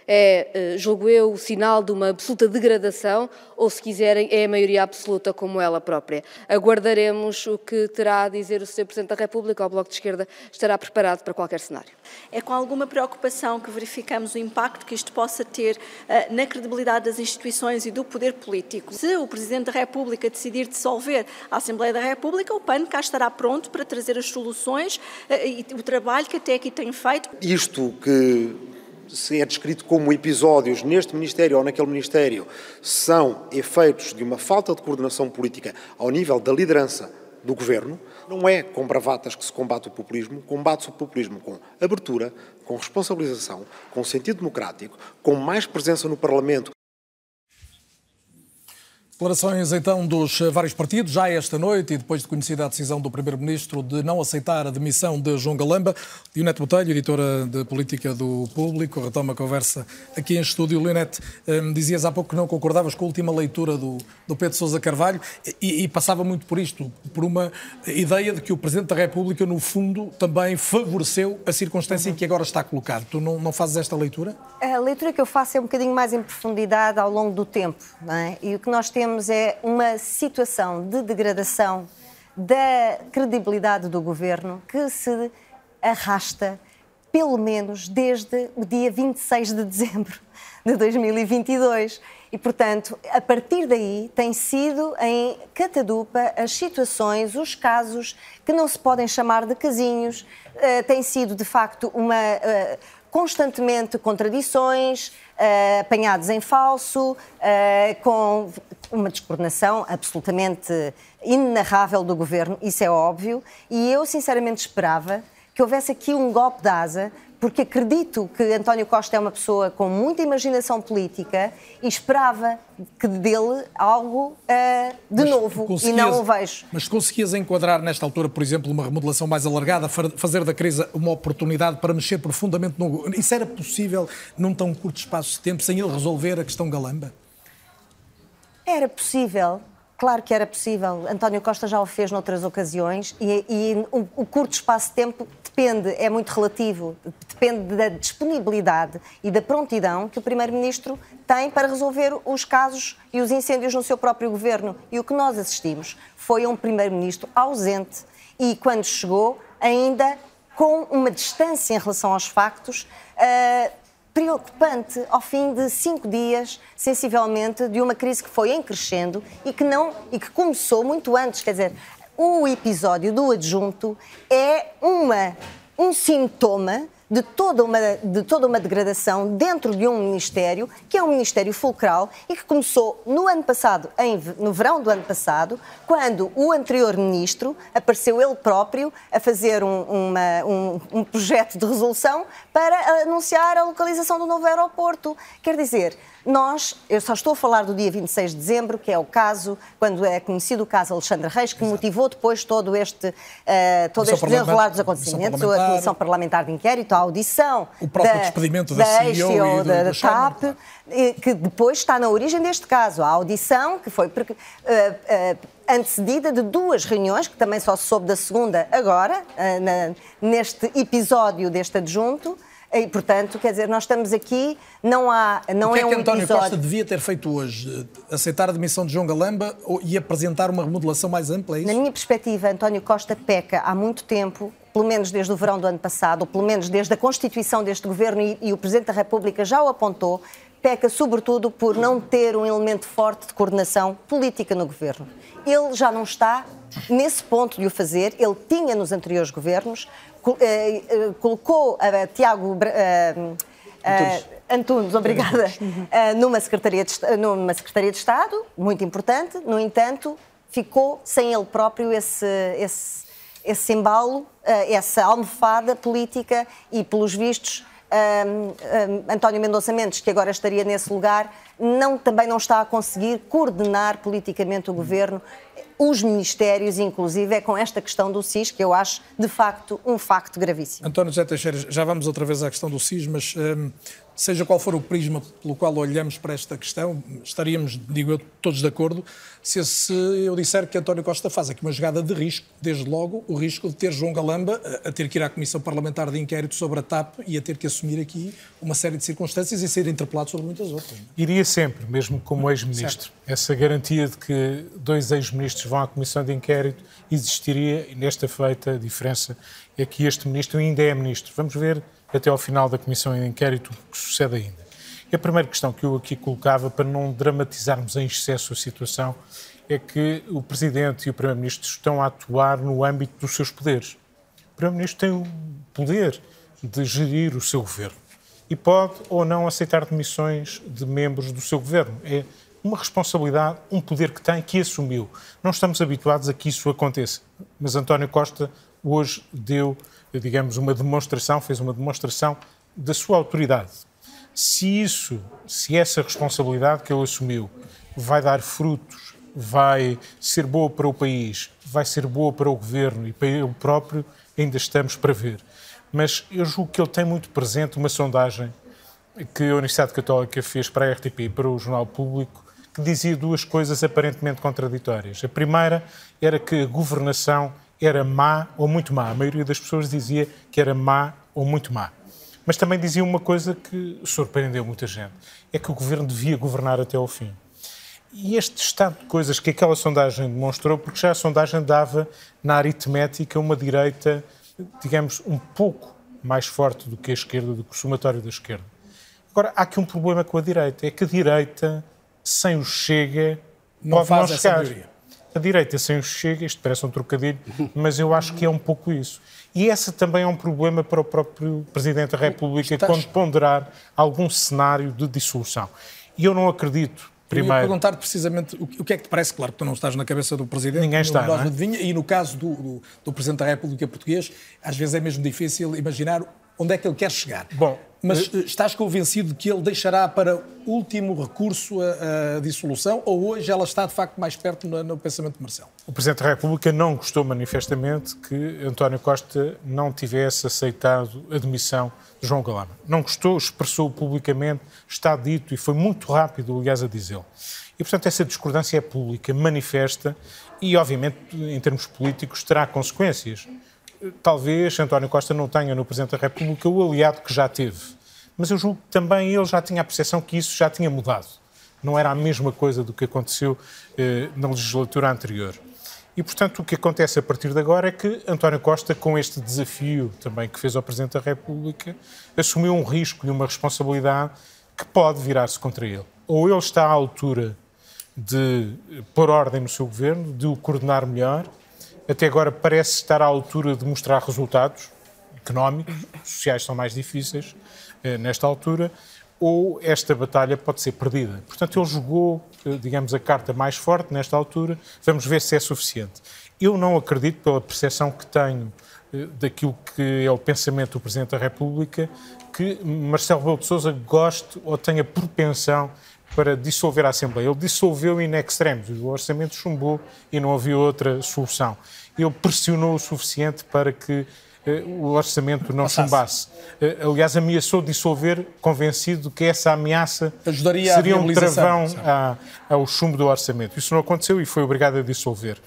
Speaker 13: É, eh, julgo eu, o sinal de uma absoluta degradação, ou se quiserem, é a maioria absoluta como ela própria. Aguardaremos o que terá a dizer o Sr. Presidente da República, o Bloco de Esquerda estará preparado para qualquer cenário.
Speaker 14: É com alguma preocupação que verificamos o impacto que isto possa ter uh, na credibilidade das instituições e do poder político. Se o Presidente da República decidir dissolver a Assembleia da República, o PAN cá estará pronto para trazer as soluções uh, e o trabalho que até aqui tem feito.
Speaker 15: Isto que se é descrito como episódios neste Ministério ou naquele Ministério são efeitos de uma falta de coordenação política ao nível da liderança do Governo, não é com bravatas que se combate o populismo, combate-se o populismo com abertura, com responsabilização, com sentido democrático, com mais presença no Parlamento,
Speaker 2: Declarações então dos vários partidos, já esta noite e depois de conhecida a decisão do Primeiro-Ministro de não aceitar a demissão de João Galamba. Leonete Botelho, editora de Política do Público, retoma a conversa aqui em estúdio. Leonete, hum, dizias há pouco que não concordavas com a última leitura do, do Pedro Sousa Carvalho e, e, passava muito por isto, por uma ideia de que o Presidente da República, no fundo, também favoreceu a circunstância uhum. em que agora está colocado. Tu não, não fazes esta leitura?
Speaker 4: A leitura que eu faço é um bocadinho mais em profundidade ao longo do tempo. Não é? E o que nós temos temos é uma situação de degradação da credibilidade do governo que se arrasta pelo menos desde o dia 26 de dezembro de 2022. E, portanto, a partir daí tem sido em catadupa as situações, os casos que não se podem chamar de casinhos, uh, tem sido de facto uma. Uh, constantemente contradições, uh, apanhados em falso, uh, com uma descoordenação absolutamente inenarrável do governo, isso é óbvio, e eu sinceramente esperava que houvesse aqui um golpe de asa porque acredito que António Costa é uma pessoa com muita imaginação política e esperava que dele algo uh, de mas novo e não o vejo.
Speaker 2: Mas conseguias enquadrar nesta altura, por exemplo, uma remodelação mais alargada, fazer da crise uma oportunidade para mexer profundamente no. Isso era possível num tão curto espaço de tempo sem ele resolver a questão Galamba?
Speaker 4: Era possível, Claro que era possível. António Costa já o fez noutras ocasiões e, e o, o, curto espaço de tempo depende, é muito relativo, depende da disponibilidade e da prontidão que o Primeiro-Ministro tem para resolver os casos e os incêndios no seu próprio governo. E o que nós assistimos foi um Primeiro-Ministro ausente e, quando chegou, ainda com uma distância em relação aos factos. Uh, preocupante ao fim de cinco dias, sensivelmente, de uma crise que foi em crescendo e que não e que começou muito antes. Quer dizer, o episódio do adjunto é uma, um sintoma de toda, uma, de toda uma degradação dentro de um Ministério, que é um Ministério fulcral e que começou no ano passado, em, no verão do ano passado, quando o anterior Ministro apareceu ele próprio a fazer um, uma, um, um projeto de resolução para anunciar a localização do novo aeroporto. Quer dizer, nós, eu só estou a falar do dia 26 de dezembro, que é o caso, quando é conhecido o caso Alexandre Reis, que Exato. motivou depois todo este, uh, todo este desenrolar dos acontecimentos, a Comissão Parlamentar de Inquérito, a audição.
Speaker 2: O próprio da, despedimento da, da CEO, CEO
Speaker 4: da, da TAP, que depois está na origem deste caso. A audição, que foi. Uh, uh, antecedida de duas reuniões, que também só se soube da segunda agora, na, neste episódio deste adjunto, e, portanto, quer dizer, nós estamos aqui, não há. Não
Speaker 2: o que é,
Speaker 4: é
Speaker 2: que
Speaker 4: um
Speaker 2: António
Speaker 4: episódio...
Speaker 2: Costa devia ter feito hoje? Aceitar a demissão de João Galamba e apresentar uma remodelação mais ampla? É
Speaker 4: Na minha perspectiva, António Costa peca há muito tempo, pelo menos desde o verão do ano passado, ou pelo menos desde a constituição deste governo, e, e o Presidente da República já o apontou, peca sobretudo por não ter um elemento forte de coordenação política no governo. Ele já não está nesse ponto de o fazer, ele tinha nos anteriores governos, colocou a Tiago eh, Antunes, obrigada, (laughs) numa Secretaria, de, numa Secretaria de Estado, muito importante, no entanto, ficou sem ele próprio esse, esse, esse embalo, essa almofada política e, pelos vistos, um, um, António Mendonça Mendes, que agora estaria nesse lugar, não, também não está a conseguir coordenar politicamente o governo os ministérios, inclusive, é com esta questão do SIS, que eu acho, de facto, um facto gravíssimo.
Speaker 2: António José Teixeira, já vamos outra vez à questão do SIS, mas hum, seja qual for o prisma pelo qual olhamos para esta questão, estaríamos, digo eu, todos de acordo, se, se eu disser que António Costa faz aqui uma jogada de risco, desde logo o risco de ter João Galamba a, a ter que ir à Comissão Parlamentar de Inquérito sobre a TAP e a ter que assumir aqui uma série de circunstâncias e ser interpelado sobre muitas outras.
Speaker 7: Iria sempre, mesmo como ex-ministro. Essa garantia de que dois ex-ministros vão à Comissão de Inquérito existiria, e nesta feita a diferença é que este ministro ainda é ministro. Vamos ver até ao final da Comissão de Inquérito o que sucede ainda. E a primeira questão que eu aqui colocava, para não dramatizarmos em excesso a situação, é que o Presidente e o Primeiro-Ministro estão a atuar no âmbito dos seus poderes. O Primeiro-Ministro tem o poder de gerir o seu governo e pode ou não aceitar demissões de membros do seu governo. É uma responsabilidade, um poder que tem, que assumiu. Não estamos habituados a que isso aconteça, mas António Costa hoje deu, digamos, uma demonstração, fez uma demonstração da sua autoridade. Se isso, se essa responsabilidade que ele assumiu vai dar frutos, vai ser boa para o país, vai ser boa para o governo e para ele próprio, ainda estamos para ver. Mas eu julgo que ele tem muito presente uma sondagem que a Universidade Católica fez para a RTP e para o Jornal Público, que dizia duas coisas aparentemente contraditórias. A primeira era que a governação era má ou muito má. A maioria das pessoas dizia que era má ou muito má. Mas também dizia uma coisa que surpreendeu muita gente: é que o governo devia governar até ao fim. E este estado de coisas que aquela sondagem demonstrou, porque já a sondagem dava na aritmética uma direita, digamos, um pouco mais forte do que a esquerda, do que o somatório da esquerda. Agora, há aqui um problema com a direita: é que a direita sem o Chega
Speaker 2: não
Speaker 7: pode
Speaker 2: faz
Speaker 7: não
Speaker 2: essa
Speaker 7: chegar.
Speaker 2: maioria.
Speaker 7: A direita sem o Chega, isto parece um trocadilho, (laughs) mas eu acho que é um pouco isso. E esse também é um problema para o próprio Presidente da República
Speaker 2: Estás-
Speaker 7: quando ponderar algum cenário de dissolução. E eu não acredito,
Speaker 2: Eu ia
Speaker 7: primeiro,
Speaker 2: perguntar precisamente o que é que te parece, claro que tu não estás na cabeça do Presidente,
Speaker 7: Ninguém está,
Speaker 2: nós
Speaker 7: não é?
Speaker 2: adivinha, e no caso do, do, do Presidente da República Português, às vezes é mesmo difícil imaginar onde é que ele quer chegar.
Speaker 7: Bom,
Speaker 2: Mas eh, estás convencido de que ele deixará para último recurso a, a dissolução ou hoje ela está de facto mais perto no, no pensamento de Marcelo?
Speaker 7: o Presidente da República não gostou manifestamente que António Costa não tivesse aceitado a demissão de João Galama. Não gostou, expressou publicamente, está dito e foi muito rápido, aliás, a dizê-lo. E, portanto, essa discordância é pública, manifesta e, obviamente, em termos políticos, terá consequências. Talvez António Costa não tenha no Presidente da República o aliado que já teve. Mas eu julgo que também ele já tinha a percepção que isso já tinha mudado. Não era a mesma coisa do que aconteceu eh, na legislatura anterior. E, portanto, o que acontece a partir de agora é que António Costa, com este desafio também que fez ao Presidente da República, assumiu um risco e uma responsabilidade que pode virar-se contra ele. Ou ele está à altura de pôr ordem no seu governo, de o coordenar melhor. Até agora parece estar à altura de mostrar resultados económicos, sociais são mais difíceis eh, nesta altura, ou esta batalha pode ser perdida. Portanto, ele jogou, eh, digamos, a carta mais forte nesta altura. Vamos ver se é suficiente. Eu não acredito, pela percepção que tenho eh, daquilo que é o pensamento do Presidente da República, que Marcelo Rebelo de Sousa goste ou tenha propensão para dissolver a Assembleia. Ele dissolveu in extremis, o orçamento chumbou e não havia outra solução. Ele pressionou o suficiente para que eh, o orçamento não
Speaker 2: Passasse.
Speaker 7: chumbasse. Eh, aliás, ameaçou dissolver, convencido que essa ameaça
Speaker 2: Ajudaria a
Speaker 7: seria um travão à- ao chumbo do orçamento. Isso não aconteceu e foi obrigado a dissolver.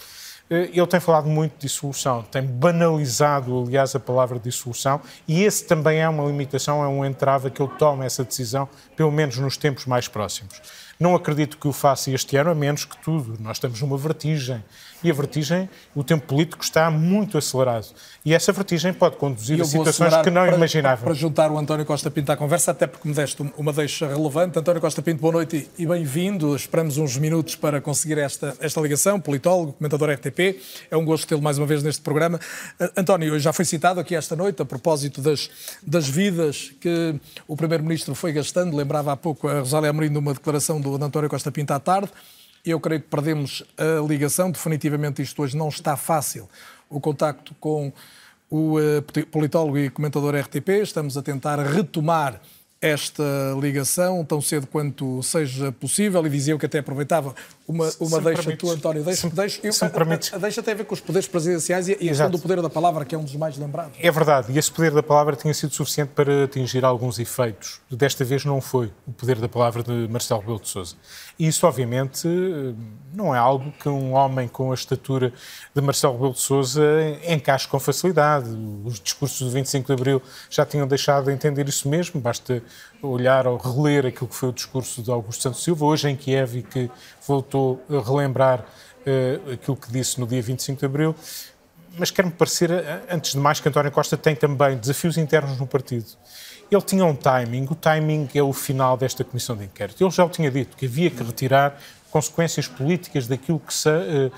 Speaker 7: Eh, Ele tem falado muito de dissolução, tem banalizado, aliás, a palavra dissolução, e esse também é uma limitação, é um entrave que ele tome essa decisão, pelo menos nos tempos mais próximos. Não acredito que o faça este ano, a menos que tudo. Nós estamos numa vertigem. E a vertigem, o tempo político está muito acelerado. E essa vertigem pode conduzir a situações que não
Speaker 2: para,
Speaker 7: imaginávamos.
Speaker 2: Para juntar o António Costa Pinto à conversa, até porque me deste uma deixa relevante. António Costa Pinto, boa noite e bem-vindo. Esperamos uns minutos para conseguir esta, esta ligação. Politólogo, comentador RTP. É um gosto tê-lo mais uma vez neste programa. Ah, António, já foi citado aqui esta noite a propósito das, das vidas que o Primeiro-Ministro foi gastando. Lembrava há pouco a Rosália Amorim de uma declaração do António Costa Pinto à tarde. Eu creio que perdemos a ligação. Definitivamente isto hoje não está fácil. O contacto com o eh, politólogo e comentador RTP. Estamos a tentar retomar esta ligação tão cedo quanto seja possível e diziam que até aproveitava uma, uma deixa tu, António. Deixa, se, deixa, eu, se a, a, deixa tem a ver com os poderes presidenciais e, e a questão do poder da palavra, que é um dos mais lembrados.
Speaker 7: É verdade, e esse poder da palavra tinha sido suficiente para atingir alguns efeitos. Desta vez não foi o poder da palavra de Marcelo Rebelo de Sousa. E isso, obviamente, não é algo que um homem com a estatura de Marcelo Rebelo de Sousa encaixe com facilidade. Os discursos do 25 de Abril já tinham deixado de entender isso mesmo, basta olhar ou reler aquilo que foi o discurso de Augusto Santos Silva, hoje em Kiev, e que voltou a relembrar uh, aquilo que disse no dia 25 de Abril. Mas quer-me parecer, eh, antes de mais, que António Costa tem também desafios internos no partido. Ele tinha um timing, o timing é o final desta comissão de inquérito. Ele já o tinha dito, que havia que retirar consequências políticas daquilo que se, uh,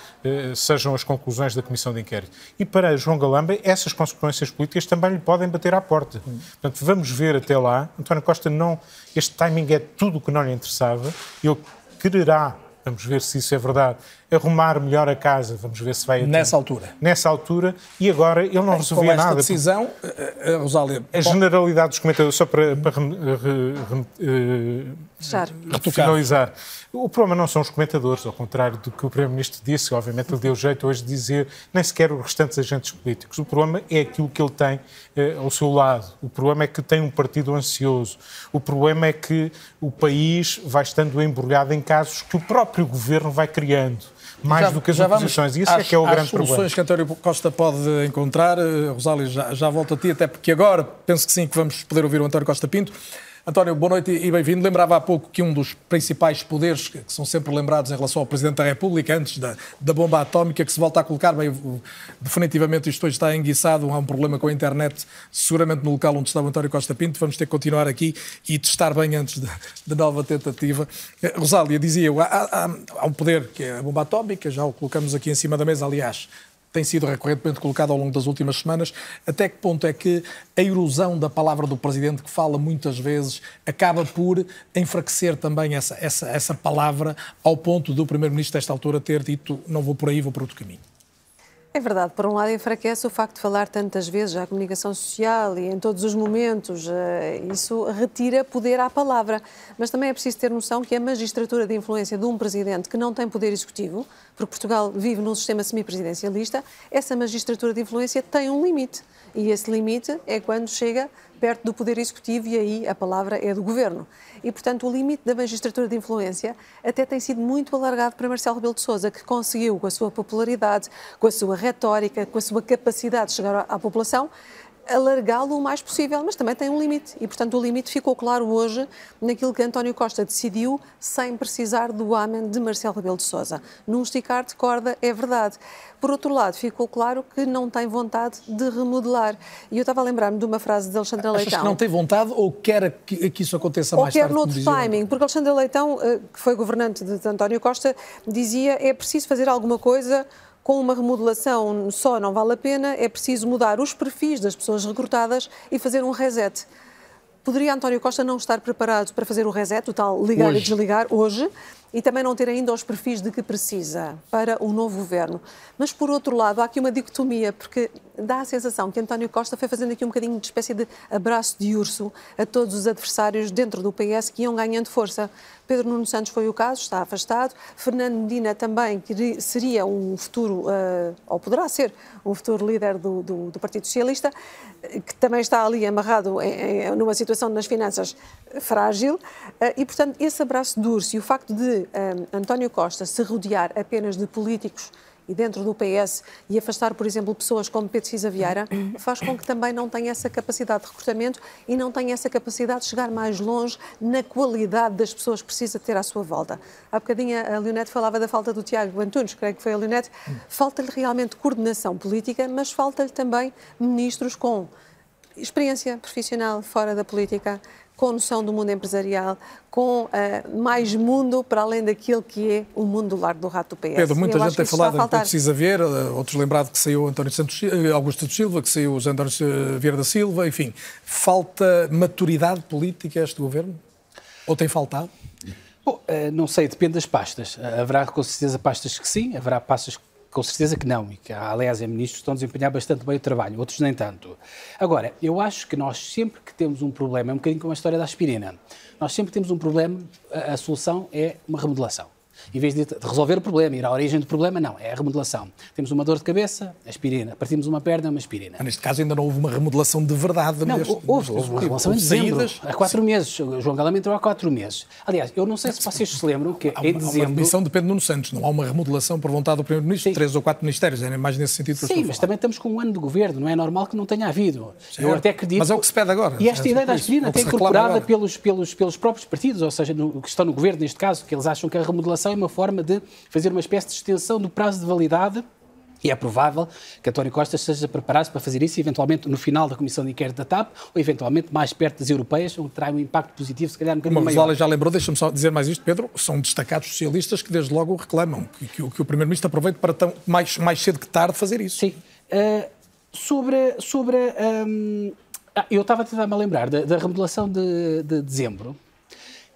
Speaker 7: uh, sejam as conclusões da Comissão de Inquérito. E para João Galamba, essas consequências políticas também lhe podem bater à porta. Portanto, vamos ver até lá. António Costa não. Este timing é tudo o que não lhe interessava. Ele quererá vamos ver se isso é verdade, arrumar melhor a casa, vamos ver se vai...
Speaker 2: Nessa altura.
Speaker 7: Nessa altura, e agora ele não resolvia nada.
Speaker 2: decisão, porque... Rosália...
Speaker 7: A generalidade dos comentadores, só para, para re, re, re, finalizar, o problema não são os comentadores, ao contrário do que o Primeiro-Ministro disse, obviamente ele deu jeito hoje de dizer nem sequer os restantes agentes políticos. O problema é aquilo que ele tem eh, ao seu lado. O problema é que tem um partido ansioso. O problema é que o país vai estando embrulhado em casos que o próprio governo vai criando mais já, do que as oposições. E isso é que é o grande
Speaker 2: problema. As soluções que António Costa pode encontrar, eh, Rosália, já, já volto a ti, até porque agora penso que sim, que vamos poder ouvir o António Costa Pinto. António, boa noite e bem-vindo. Lembrava há pouco que um dos principais poderes que são sempre lembrados em relação ao Presidente da República, antes da, da bomba atómica, que se volta a colocar, bem, definitivamente isto hoje está enguiçado, há um problema com a internet, seguramente no local onde está o António Costa Pinto, vamos ter que continuar aqui e testar bem antes da nova tentativa. Eh, Rosália, dizia eu, há, há, há um poder que é a bomba atómica, já o colocamos aqui em cima da mesa, aliás, tem sido recorrentemente colocado ao longo das últimas semanas, até que ponto é que a erosão da palavra do Presidente, que fala muitas vezes, acaba por enfraquecer também essa, essa, essa palavra, ao ponto do Primeiro-Ministro, desta altura, ter dito não vou por aí, vou por outro caminho?
Speaker 5: É verdade, por um lado enfraquece o facto de falar tantas vezes à comunicação social e em todos os momentos, eh, isso retira poder à palavra. Mas também é preciso ter noção que a magistratura de influência de um presidente que não tem poder executivo, porque Portugal vive num sistema semipresidencialista, essa magistratura de influência tem um limite. E esse limite é quando chega perto do poder executivo e aí a palavra é do governo. E, portanto, o limite da magistratura de influência até tem sido muito alargado para Marcelo Rebelo de Sousa, que conseguiu, com a sua popularidade, com a sua retórica, com a sua capacidade de chegar à população, alargá-lo o mais possível, mas também tem um limite. E, portanto, o limite ficou claro hoje naquilo que António Costa decidiu, sem precisar do amém de Marcelo Rebelo de Sousa. Num esticar de corda, é verdade. Por outro lado, ficou claro que não tem vontade de remodelar. E eu estava a lembrar-me de uma frase de Alexandre Leitão.
Speaker 2: Achas que não tem vontade ou quer que, que isso aconteça mais tarde?
Speaker 5: Ou quer noutro timing, porque Alexandre Leitão, eh, que foi governante de António Costa, dizia é preciso fazer alguma coisa com uma remodelação só não vale a pena, é preciso mudar os perfis das pessoas recrutadas e fazer um reset. Poderia António Costa não estar preparado para fazer o reset, o tal ligar hoje. e desligar, hoje, e também não ter ainda os perfis de que precisa para o novo governo. Mas, por outro lado, há aqui uma dicotomia, porque dá a sensação que António Costa foi fazendo aqui um bocadinho de espécie de abraço de urso a todos os adversários dentro do PS que iam ganhando força. Pedro Nuno Santos foi o caso, está afastado. Fernando Medina também, seria um futuro, uh, ou poderá ser, um futuro líder do, do, do, Partido Socialista, que também está ali amarrado em, em, numa situação nas finanças frágil. Uh, e, portanto, esse abraço de urso e o facto de um, António Costa se rodear apenas de políticos e dentro do PS e afastar, por exemplo, pessoas como Pedro Cisa Vieira, (coughs) faz com que também não tenha essa capacidade de recrutamento e não tenha essa capacidade de chegar mais longe na qualidade das pessoas que precisa ter à sua volta. Há bocadinho a Leonete falava da falta do Tiago Antunes, creio que foi a Leonete. Falta-lhe realmente coordenação política, mas falta-lhe também ministros com experiência profissional fora da política, com noção do mundo empresarial, com uh, mais mundo para além daquilo que é o mundo do lar do rato do PS.
Speaker 2: Pedro, muita gente tem falado que precisa ver, eh, outros lembrado que saiu António Santos, eh, Augusto Santos Silva, que saiu José António Vieira da Silva, enfim. Falta maturidade política a este governo? Ou tem faltado?
Speaker 6: Bom, não sei, depende das pastas. Haverá com certeza pastas que sim, haverá pastas com certeza que não, e que aliás em ministros estão a desempenhar bastante bem o trabalho, outros nem tanto. Agora, eu acho que nós sempre que temos um problema, é um bocadinho como a história da aspirina, nós sempre temos um problema, a, a solução é uma remodelação. Em vez de resolver o problema, ir à origem do problema, não, é a remodelação. Temos uma dor de cabeça, aspirina. Partimos uma perna, uma aspirina.
Speaker 2: Mas neste caso ainda não houve uma remodelação de verdade.
Speaker 6: Não,
Speaker 2: neste,
Speaker 6: houve, houve uma remodelação em dezembro,
Speaker 2: saídas.
Speaker 6: há quatro Sim. meses. O João Galamba entrou há quatro meses. Aliás, eu não sei se vocês se lembram que
Speaker 2: há uma,
Speaker 6: em dezembro...
Speaker 2: Há uma demissão depende de Nuno Santos, não há uma remodelação por vontade do Primeiro-Ministro, três ou quatro ministérios, é mais nesse sentido que
Speaker 6: Sim, mas também estamos com um ano de governo, não é normal que não tenha havido.
Speaker 2: Certo.
Speaker 6: Eu até acredito...
Speaker 2: Mas é o que se pede agora.
Speaker 6: E esta
Speaker 2: é
Speaker 6: ideia da aspirina
Speaker 2: é
Speaker 6: até incorporada pelos, pelos, pelos próprios partidos, ou seja, no, que estão no governo neste caso, que eles acham que a remodelação uma forma de fazer uma espécie de extensão do prazo de validade e é provável que António Costa esteja preparado para fazer isso, eventualmente no final da Comissão de Inquérito da TAP, ou eventualmente mais perto das europeias, onde terá um impacto positivo, se calhar um bocadinho
Speaker 2: Uma
Speaker 6: maior.
Speaker 2: Rosália já lembrou, deixa-me só dizer mais isto, Pedro, são destacados socialistas que desde logo reclamam que, que, que o Primeiro-Ministro aproveite para tão, mais, mais cedo que tarde fazer isso.
Speaker 6: Sim. Uh, sobre... sobre um, ah, eu estava a tentar-me lembrar da, da remodelação de, de dezembro,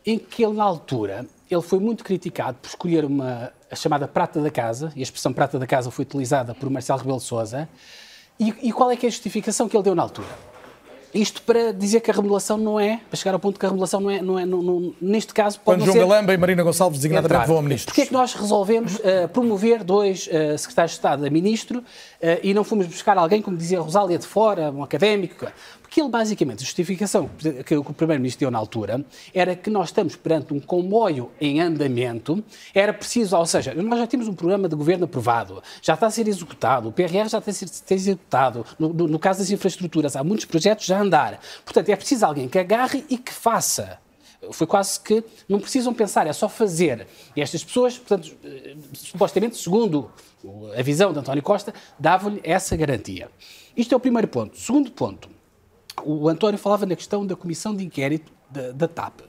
Speaker 6: em que ele, na altura, ele foi muito criticado por escolher uma, a chamada prata da casa, e a expressão prata da casa foi utilizada por Marcelo Rebelo de Sousa, e, e, qual é que é a justificação que ele deu na altura? Isto para dizer que a remodelação não é, para chegar ao ponto que a remodelação não é, não é não, não, neste caso pode
Speaker 2: Quando João
Speaker 6: ser...
Speaker 2: Galamba e Marina Gonçalves designadamente vão a ministros.
Speaker 6: Porquê é que nós resolvemos uh, promover dois uh, secretários de Estado a ministro uh, e não fomos buscar alguém, como dizia Rosália, de fora, um académico? Porque ele, basicamente, a justificação que o Primeiro-Ministro deu na altura era que nós estamos perante um comboio em andamento, era preciso, ou seja, nós já temos um programa de governo aprovado, já está a ser executado, o PRR já está a ser, ser executado, no, no, no caso das infraestruturas, há muitos projetos já a andar. Portanto, é preciso alguém que agarre e que faça. Foi quase que não precisam pensar, é só fazer. E estas pessoas, portanto, supostamente, segundo a visão de António Costa, davam-lhe essa garantia. Isto é o primeiro ponto. Segundo ponto, o António falava na questão da comissão de inquérito da, da, TAP.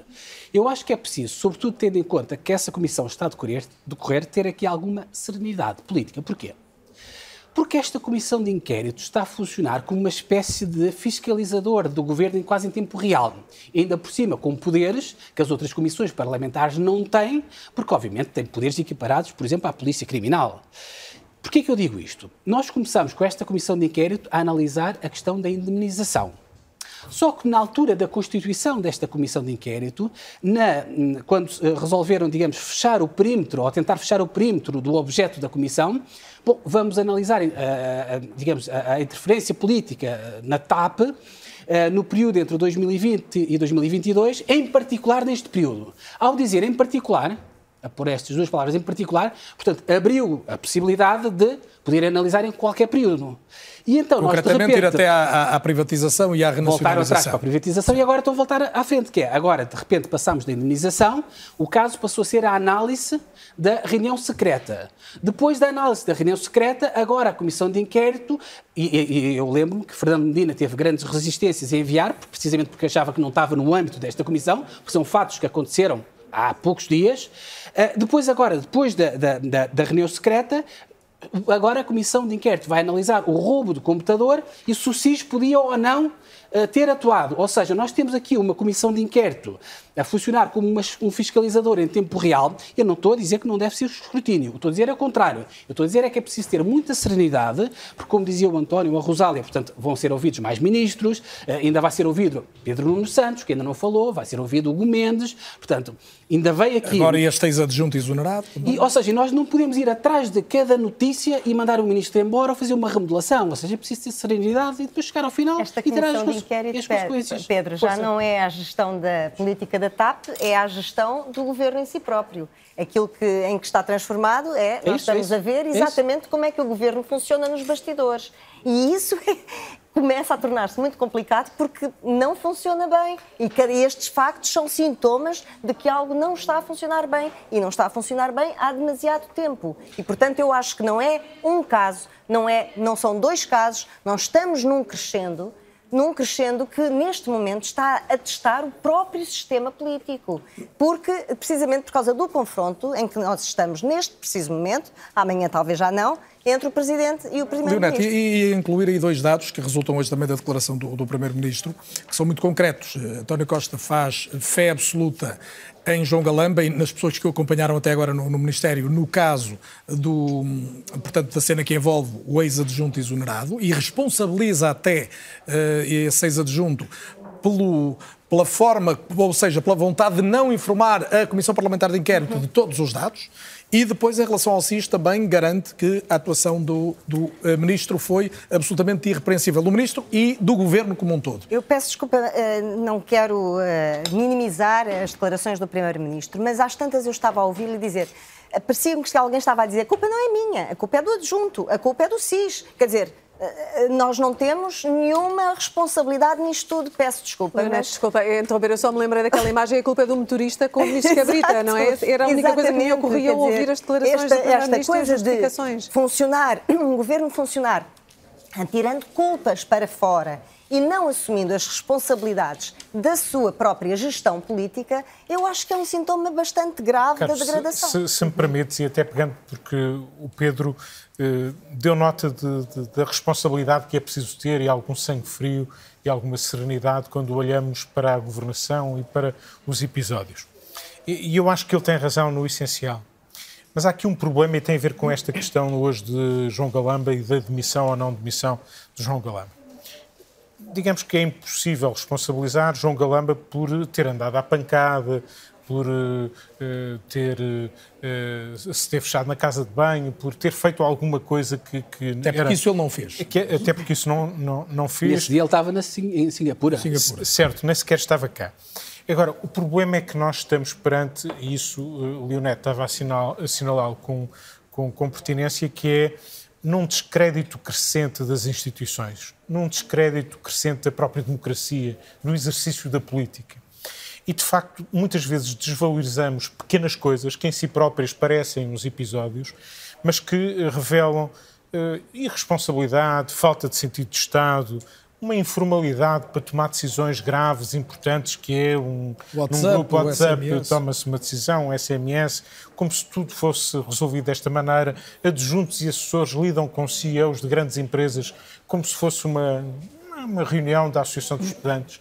Speaker 6: Eu acho que é preciso, sobretudo tendo em conta que essa comissão está a decorrer, decorrer, ter aqui alguma serenidade política. Porquê? Porque esta comissão de inquérito está a funcionar como uma espécie de fiscalizador do governo em quase em tempo real. Ainda por cima, com poderes que as outras comissões parlamentares não têm, porque obviamente têm poderes equiparados, por exemplo, à polícia criminal. Porquê que eu digo isto? Nós começamos com esta comissão de inquérito a analisar a questão da indemnização. Só que na altura da constituição desta comissão de inquérito, na, quando resolveram, digamos, fechar o perímetro, ou tentar fechar o perímetro do objeto da comissão, bom, vamos analisar, digamos, a interferência política na TAP, no período entre 2020 e 2022, em particular neste período. Ao dizer em particular, por estas duas palavras em particular, portanto, abriu a possibilidade de poder analisar em qualquer período.
Speaker 2: E então, Concretamente, nós, de repente, ir até à, à, privatização e à renacionalização.
Speaker 6: Voltaram atrás para a privatização e agora estão a voltar à frente, que é, agora, de repente, passamos da indemnização, o caso passou a ser a análise da reunião secreta. Depois da análise da reunião secreta, agora a comissão de inquérito, e, e, eu lembro-me que Fernando Medina teve grandes resistências em enviar, precisamente porque achava que não estava no âmbito desta comissão, porque são fatos que aconteceram há poucos dias. Uh, depois, agora, depois da, da, da, reunião secreta, agora a comissão de inquérito vai analisar o roubo do computador e se o SIS podia ou não ter atuado. Ou seja, nós temos aqui uma comissão de inquérito a funcionar como uma, um fiscalizador em tempo real. Eu não estou a dizer que não deve ser o escrutínio. Eu estou a dizer é o contrário. Eu estou a dizer é que é preciso ter muita serenidade, porque, como dizia o António, a Rosália, portanto, vão ser ouvidos mais ministros, uh, ainda vai ser ouvido Pedro Nuno Santos, que ainda não falou, vai ser ouvido Hugo Mendes, portanto, ainda veio aqui...
Speaker 2: Agora este ex-adjunto exonerado.
Speaker 6: E, ou seja, nós não podemos ir atrás de cada notícia e mandar o ministro embora ou fazer uma remodelação. Ou seja, é preciso ter serenidade e depois chegar ao final
Speaker 4: Esta
Speaker 6: e ter as,
Speaker 4: inquérito,
Speaker 6: as consequências.
Speaker 4: Pedro, já não é a gestão da política da TAP, é a gestão do governo em si próprio. Aquilo que, em que está transformado é,
Speaker 6: É
Speaker 4: nós
Speaker 6: isso, é
Speaker 4: estamos a ver
Speaker 6: é
Speaker 4: exatamente como é que o governo funciona nos bastidores. E isso (laughs) começa a tornar-se muito complicado porque não funciona bem. E estes factos são sintomas de que algo não está a funcionar bem. E não está a funcionar bem há demasiado tempo. E, portanto, eu acho que não é um caso, não, é, não são dois casos, nós estamos num crescendo num crescendo que neste momento está a testar o próprio sistema político. Porque, precisamente por causa do confronto em que nós estamos neste preciso momento, amanhã talvez já não, entre o Presidente e o Primeiro-Ministro.
Speaker 2: e, e incluir aí dois dados que resultam hoje também da declaração do, do Primeiro-Ministro, que são muito concretos. Eh, António Costa faz fé absoluta em João Galamba e nas pessoas que o acompanharam até agora no, no Ministério, no caso do, portanto, da cena que envolve o ex-adjunto exonerado e responsabiliza até eh, esse ex-adjunto pelo, pela forma, ou seja, pela vontade de não informar a Comissão Parlamentar de Inquérito de todos os dados. E depois, em relação ao SIS, também garante que a atuação do, do eh, Ministro foi absolutamente irrepreensível, do Ministro e do Governo como um todo.
Speaker 4: Eu peço desculpa, eh, não quero eh, minimizar as declarações do Primeiro-Ministro, mas às tantas eu estava a ouvi-lo dizer. Parecia-me que alguém estava a dizer a culpa não é minha, a culpa é do adjunto, a culpa é do SIS. Quer dizer, nós não temos nenhuma responsabilidade nisto tudo. Peço desculpa.
Speaker 5: Leonete,
Speaker 4: Mas...
Speaker 5: desculpa, é interromper, eu só me lembrei daquela imagem, a culpa é do motorista com o ministro (laughs) Cabrita, não é? Era a única coisa que me ocorria ao ouvir as declarações
Speaker 4: esta,
Speaker 5: do
Speaker 4: esta coisa de funcionar, (clears throat) um governo funcionar atirando culpas para fora e não assumindo as responsabilidades da sua própria gestão política, eu acho que é um sintoma bastante grave
Speaker 7: Carlos,
Speaker 4: da degradação.
Speaker 7: Se, se me permites, e até pegando, porque o Pedro eh, deu nota de- de- da responsabilidade que é preciso ter e algum sangue frio e alguma serenidade quando olhamos para a governação e para os episódios. E, e eu acho que ele tem razão no essencial. Mas há aqui um problema e tem a ver com esta questão hoje de João Galamba e da demissão ou não demissão de João Galamba digamos que é impossível responsabilizar João Galamba por ter andado à pancada, por eh, eh, ter eh, se ter fechado na casa de banho, por ter feito alguma coisa que, que
Speaker 2: Até porque isso ele não fez.
Speaker 7: que- até porque isso não, não, não
Speaker 6: E
Speaker 7: fez.
Speaker 6: esse dia ele estava na Sing- em Singapura.
Speaker 7: C- Certo, nem sequer estava cá. Agora, o problema é que nós estamos perante, e isso uh, o Leonete estava a assinal- a assinalá-lo com, com, com pertinência, que é num descrédito crescente das instituições, num descrédito crescente da própria democracia, no exercício da política. E, de facto, muitas vezes desvalorizamos pequenas coisas que em si próprias parecem uns episódios, mas que eh, revelam eh, irresponsabilidade, falta de sentido de Estado, uma informalidade para tomar decisões graves, importantes, que é um,
Speaker 2: WhatsApp,
Speaker 7: num grupo WhatsApp toma-se uma decisão, um SMS, como se tudo fosse resolvido desta maneira. Adjuntos e assessores lidam com CEOs de grandes empresas como se fosse uma, uma reunião da Associação dos Estudantes.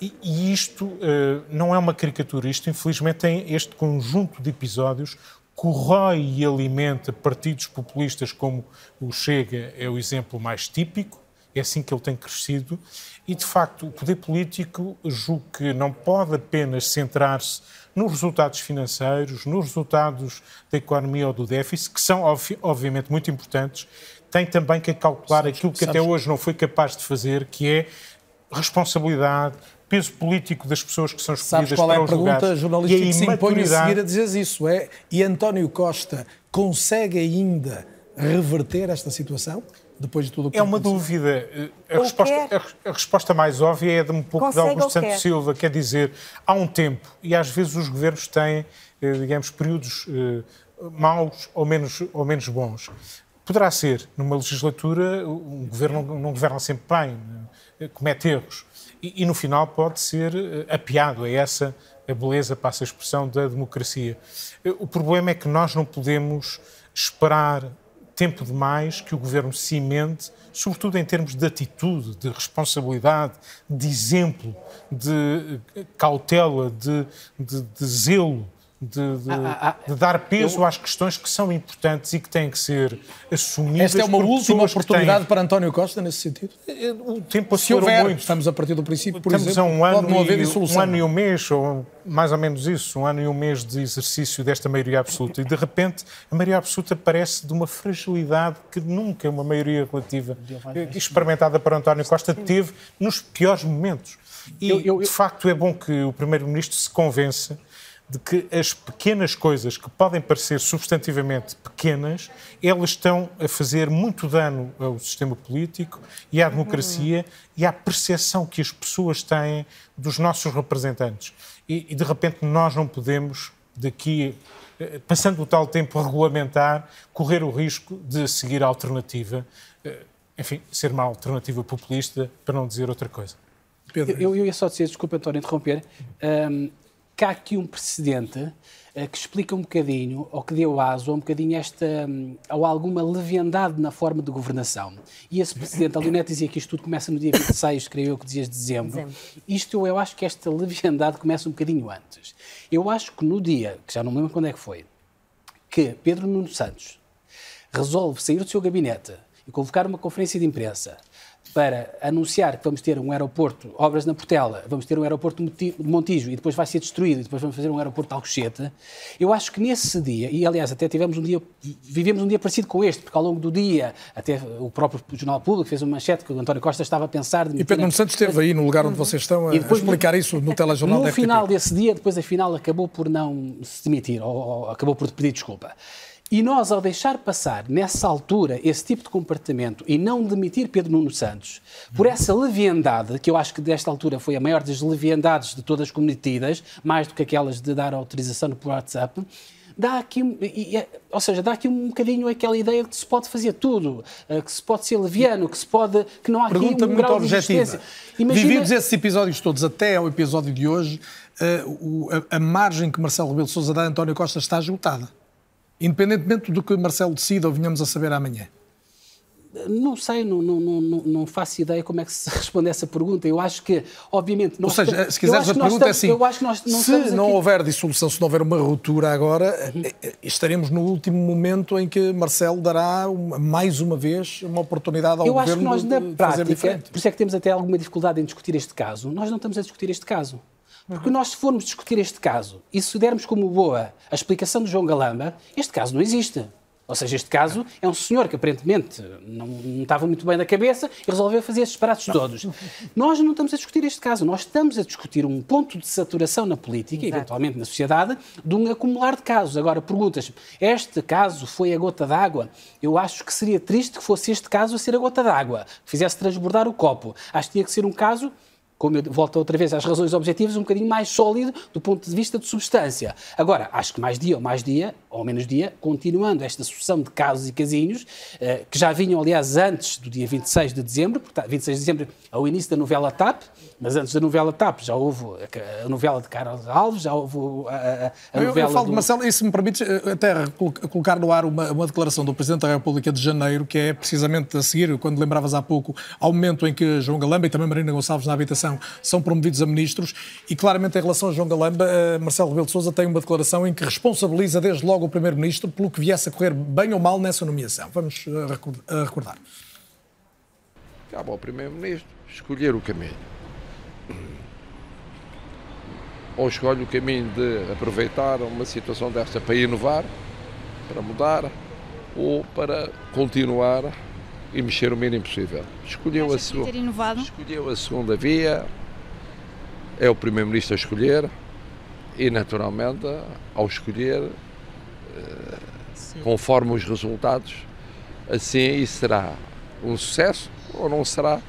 Speaker 7: E, e isto eh, não é uma caricatura, isto infelizmente tem este conjunto de episódios corrói e alimenta partidos populistas como o Chega é o exemplo mais típico, é assim que ele tem crescido, e de facto o poder político julgo que não pode apenas centrar-se nos resultados financeiros, nos resultados da economia ou do déficit, que são obvi- obviamente muito importantes, tem também que calcular aquilo que até
Speaker 2: sabes-
Speaker 7: hoje não foi capaz de fazer, que é responsabilidade, peso político das pessoas que são
Speaker 2: Sabes
Speaker 7: escolhidas
Speaker 2: qual é
Speaker 7: para
Speaker 2: a
Speaker 7: os
Speaker 2: pergunta
Speaker 7: lugares
Speaker 2: jornalística
Speaker 7: e a
Speaker 2: que se impõe a seguir a dizer isso? É, e António Costa consegue ainda reverter esta situação? Depois de tudo o que
Speaker 7: É uma
Speaker 2: aconteceu?
Speaker 7: dúvida. A resposta, a, a resposta mais óbvia é de um pouco
Speaker 4: Consegue
Speaker 7: de Augusto Santos
Speaker 4: quer.
Speaker 7: Silva, quer dizer, há um tempo, e às vezes os governos têm, eh, digamos, períodos eh, maus ou menos, ou menos bons. Poderá ser, numa legislatura, um governo não, não governa sempre bem, eh, comete erros. E, e no final pode ser apiado, é essa a beleza, passa a expressão, da democracia. O problema é que nós não podemos esperar tempo demais que o governo cimente, sobretudo em termos de atitude, de responsabilidade, de exemplo, de cautela, de, de- de zelo, de, de-
Speaker 6: Ah, ah, ah.
Speaker 7: de dar peso
Speaker 6: Eu-
Speaker 7: às questões que são importantes e que têm que ser assumidas.
Speaker 2: Esta é uma
Speaker 7: por
Speaker 2: última oportunidade
Speaker 7: têm-
Speaker 2: para António Costa nesse sentido?
Speaker 7: O tempo
Speaker 2: Se
Speaker 7: acelerou
Speaker 2: houver,
Speaker 7: muito.
Speaker 2: estamos a partir do princípio, por
Speaker 7: Estamos
Speaker 2: exemplo,
Speaker 7: a um
Speaker 2: pode
Speaker 7: ano,
Speaker 2: não haver
Speaker 7: e, um ano e um mês, ou mais ou menos isso, um ano e um mês de exercício desta maioria absoluta. E de repente a maioria absoluta parece de uma fragilidade que nunca uma maioria relativa eh, experimentada por António Costa teve nos piores momentos. E de facto é bom que o Primeiro-Ministro se convença de que as pequenas coisas que podem parecer substantivamente pequenas, elas estão a fazer muito dano ao sistema político e à democracia e à percepção que as pessoas têm dos nossos representantes. E, e, de repente nós não podemos, daqui, eh, passando o tal tempo regulamentar, correr o risco de seguir a alternativa, eh, enfim, ser uma alternativa populista, para não dizer outra coisa.
Speaker 6: Eu, eu ia só dizer, desculpa, António, interromper. Ahm, que há aqui um precedente eh, que explica um bocadinho, ou que deu aso a um bocadinho esta, hum, ou alguma leviandade na forma de governação. E esse presidente, a Leonete dizia que isto tudo começa no dia 26, creio eu que dizias dezembro. dezembro. Isto eu acho que esta leviandade começa um bocadinho antes. Eu acho que no dia, que já não me lembro quando é que foi, que Pedro Nuno Santos resolve sair do seu gabinete e convocar uma conferência de imprensa para anunciar que vamos ter um aeroporto, obras na Portela, vamos ter um aeroporto de Montijo e depois vai ser destruído e depois vamos fazer um aeroporto de Alcochete, eu acho que nesse dia, e aliás até tivemos um dia, vivemos um dia parecido com este, porque ao longo do dia, até o próprio Jornal Público fez uma manchete que o António Costa estava a pensar...
Speaker 2: De e Pedro Nuno Santos esteve aí no lugar onde vocês estão a, depois, a explicar isso no telejornal
Speaker 6: No final desse dia, depois afinal acabou por não se demitir, ou, ou acabou por pedir desculpa. E nós, ao deixar passar, nessa altura, esse tipo de comportamento e não demitir Pedro Nuno Santos, por essa leviandade, que eu acho que desta altura foi a maior das leviandades de todas cometidas, mais do que aquelas de dar autorização no WhatsApp, dá aqui, ou seja, dá aqui um bocadinho aquela ideia de que se pode fazer tudo, eh, que se pode ser leviano, que se pode, que não há aqui
Speaker 2: Pergunta
Speaker 6: um
Speaker 2: muito grau objetiva. Imagina... Vividos esses episódios todos até ao episódio de hoje, uh, a, a margem que Marcelo Rebelo Sousa dá a António Costa está esgotada independentemente do que Marcelo decida ou venhamos a saber amanhã?
Speaker 6: Não sei, não, não, não, não, faço ideia como é que se (laughs) responde a essa pergunta. Eu acho que, obviamente...
Speaker 2: Ou seja, se quiseres a pergunta é assim, não se não houver dissolução, se não houver uma ruptura agora, uhum. estaremos no último momento em que Marcelo dará uma, mais uma vez uma oportunidade ao
Speaker 6: Eu
Speaker 2: governo
Speaker 6: acho que nós, na prática, por isso é que temos até alguma dificuldade em discutir este caso, nós não estamos a discutir este caso. Porque nós, se formos discutir este caso e se dermos como boa a explicação de João Galamba, este caso não existe. Ou seja, este caso é um senhor que aparentemente não, não estava muito bem da cabeça e resolveu fazer estes parados todos. Nós não estamos a discutir este caso, nós estamos a discutir um ponto de saturação na política, e eventualmente na sociedade, de um acumular de casos. Agora, perguntas, este caso foi a gota d'água? Eu acho que seria triste que fosse este caso a ser a gota d'água, que fizesse transbordar o copo. Acho que tinha que ser um caso como eu volto outra vez às razões objetivas, um bocadinho mais sólido do ponto de vista de substância. Agora, acho que mais dia ou mais dia, ou menos dia, continuando esta sucessão de casos e casinhos, eh, que já vinham, aliás, antes do dia 26 de dezembro, porque 26 de dezembro é o início da novela TAP, mas antes da novela TAP já houve a novela de Carlos Alves, já houve a, a, a novela...
Speaker 2: Eu, eu falo do... de Marcelo, e se me permites eh, até colocar no ar uma, uma declaração do Presidente da República de Janeiro, que é precisamente a seguir, quando lembravas há pouco, ao momento em que João Galamba e também Marina Gonçalves na habitação são promovidos a ministros, e claramente em relação a João Galamba, eh, Marcelo Rebelo de Sousa tem uma declaração em que responsabiliza desde logo o Primeiro-Ministro pelo que viesse a correr bem ou mal nessa nomeação. Vamos eh, recordar.
Speaker 16: Cabe ao Primeiro-Ministro escolher o caminho ou escolhe o caminho de aproveitar uma situação desta para inovar, para mudar, ou para continuar e mexer o mínimo possível. Escolheu a, sua, escolheu a segunda via, é o Primeiro-Ministro a escolher e, naturalmente, ao escolher, eh, conforme os resultados, assim isso será um sucesso ou não será.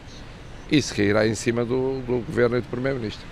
Speaker 16: Isso cairá em cima do, do Governo e do Primeiro-Ministro.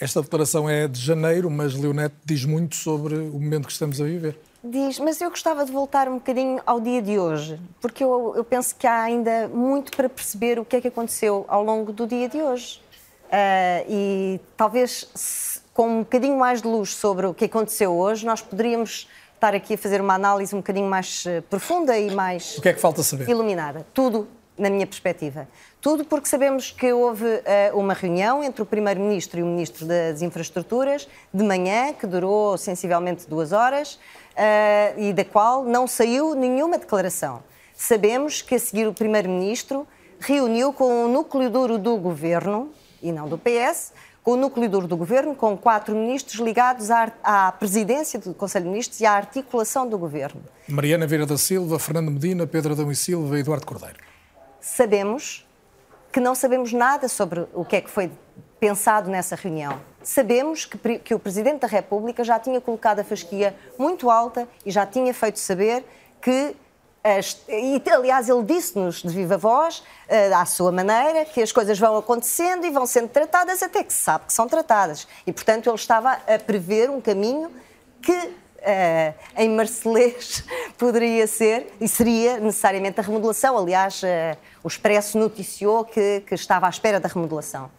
Speaker 2: Esta declaração é de janeiro, mas Leonete diz muito sobre o momento que estamos a viver.
Speaker 4: Diz, mas eu gostava de voltar um bocadinho ao dia de hoje, porque eu, eu penso que há ainda muito para perceber o que é que aconteceu ao longo do dia de hoje. Uh, e talvez se, com um bocadinho mais de luz sobre o que aconteceu hoje, nós poderíamos estar aqui a fazer uma análise um bocadinho mais uh, profunda e mais.
Speaker 2: O que é que falta saber?
Speaker 4: Iluminada. Tudo, na minha perspectiva. Tudo porque sabemos que houve uh, uma reunião entre o Primeiro-Ministro e o Ministro das Infraestruturas de manhã, que durou sensivelmente duas horas, uh, e da qual não saiu nenhuma declaração. Sabemos que a seguir o Primeiro-Ministro reuniu com o núcleo duro do Governo, e não do PS, com o núcleo duro do Governo, com quatro ministros ligados à, à presidência do Conselho de Ministros e à articulação do Governo.
Speaker 2: Mariana Vieira da Silva, Fernando Medina, Pedro Adão e Silva e Eduardo Cordeiro.
Speaker 4: Sabemos que não sabemos nada sobre o que é que foi pensado nessa reunião. Sabemos que, que, o Presidente da República já tinha colocado a fasquia muito alta e já tinha feito saber que. As, e, aliás, ele disse-nos de viva voz, uh, à sua maneira, que as coisas vão acontecendo e vão sendo tratadas até que se sabe que são tratadas. E, portanto, ele estava a prever um caminho que em marcelês (laughs) poderia ser e seria necessariamente a remodelação. Aliás, uh, o Expresso noticiou que, que, estava à espera da remodelação.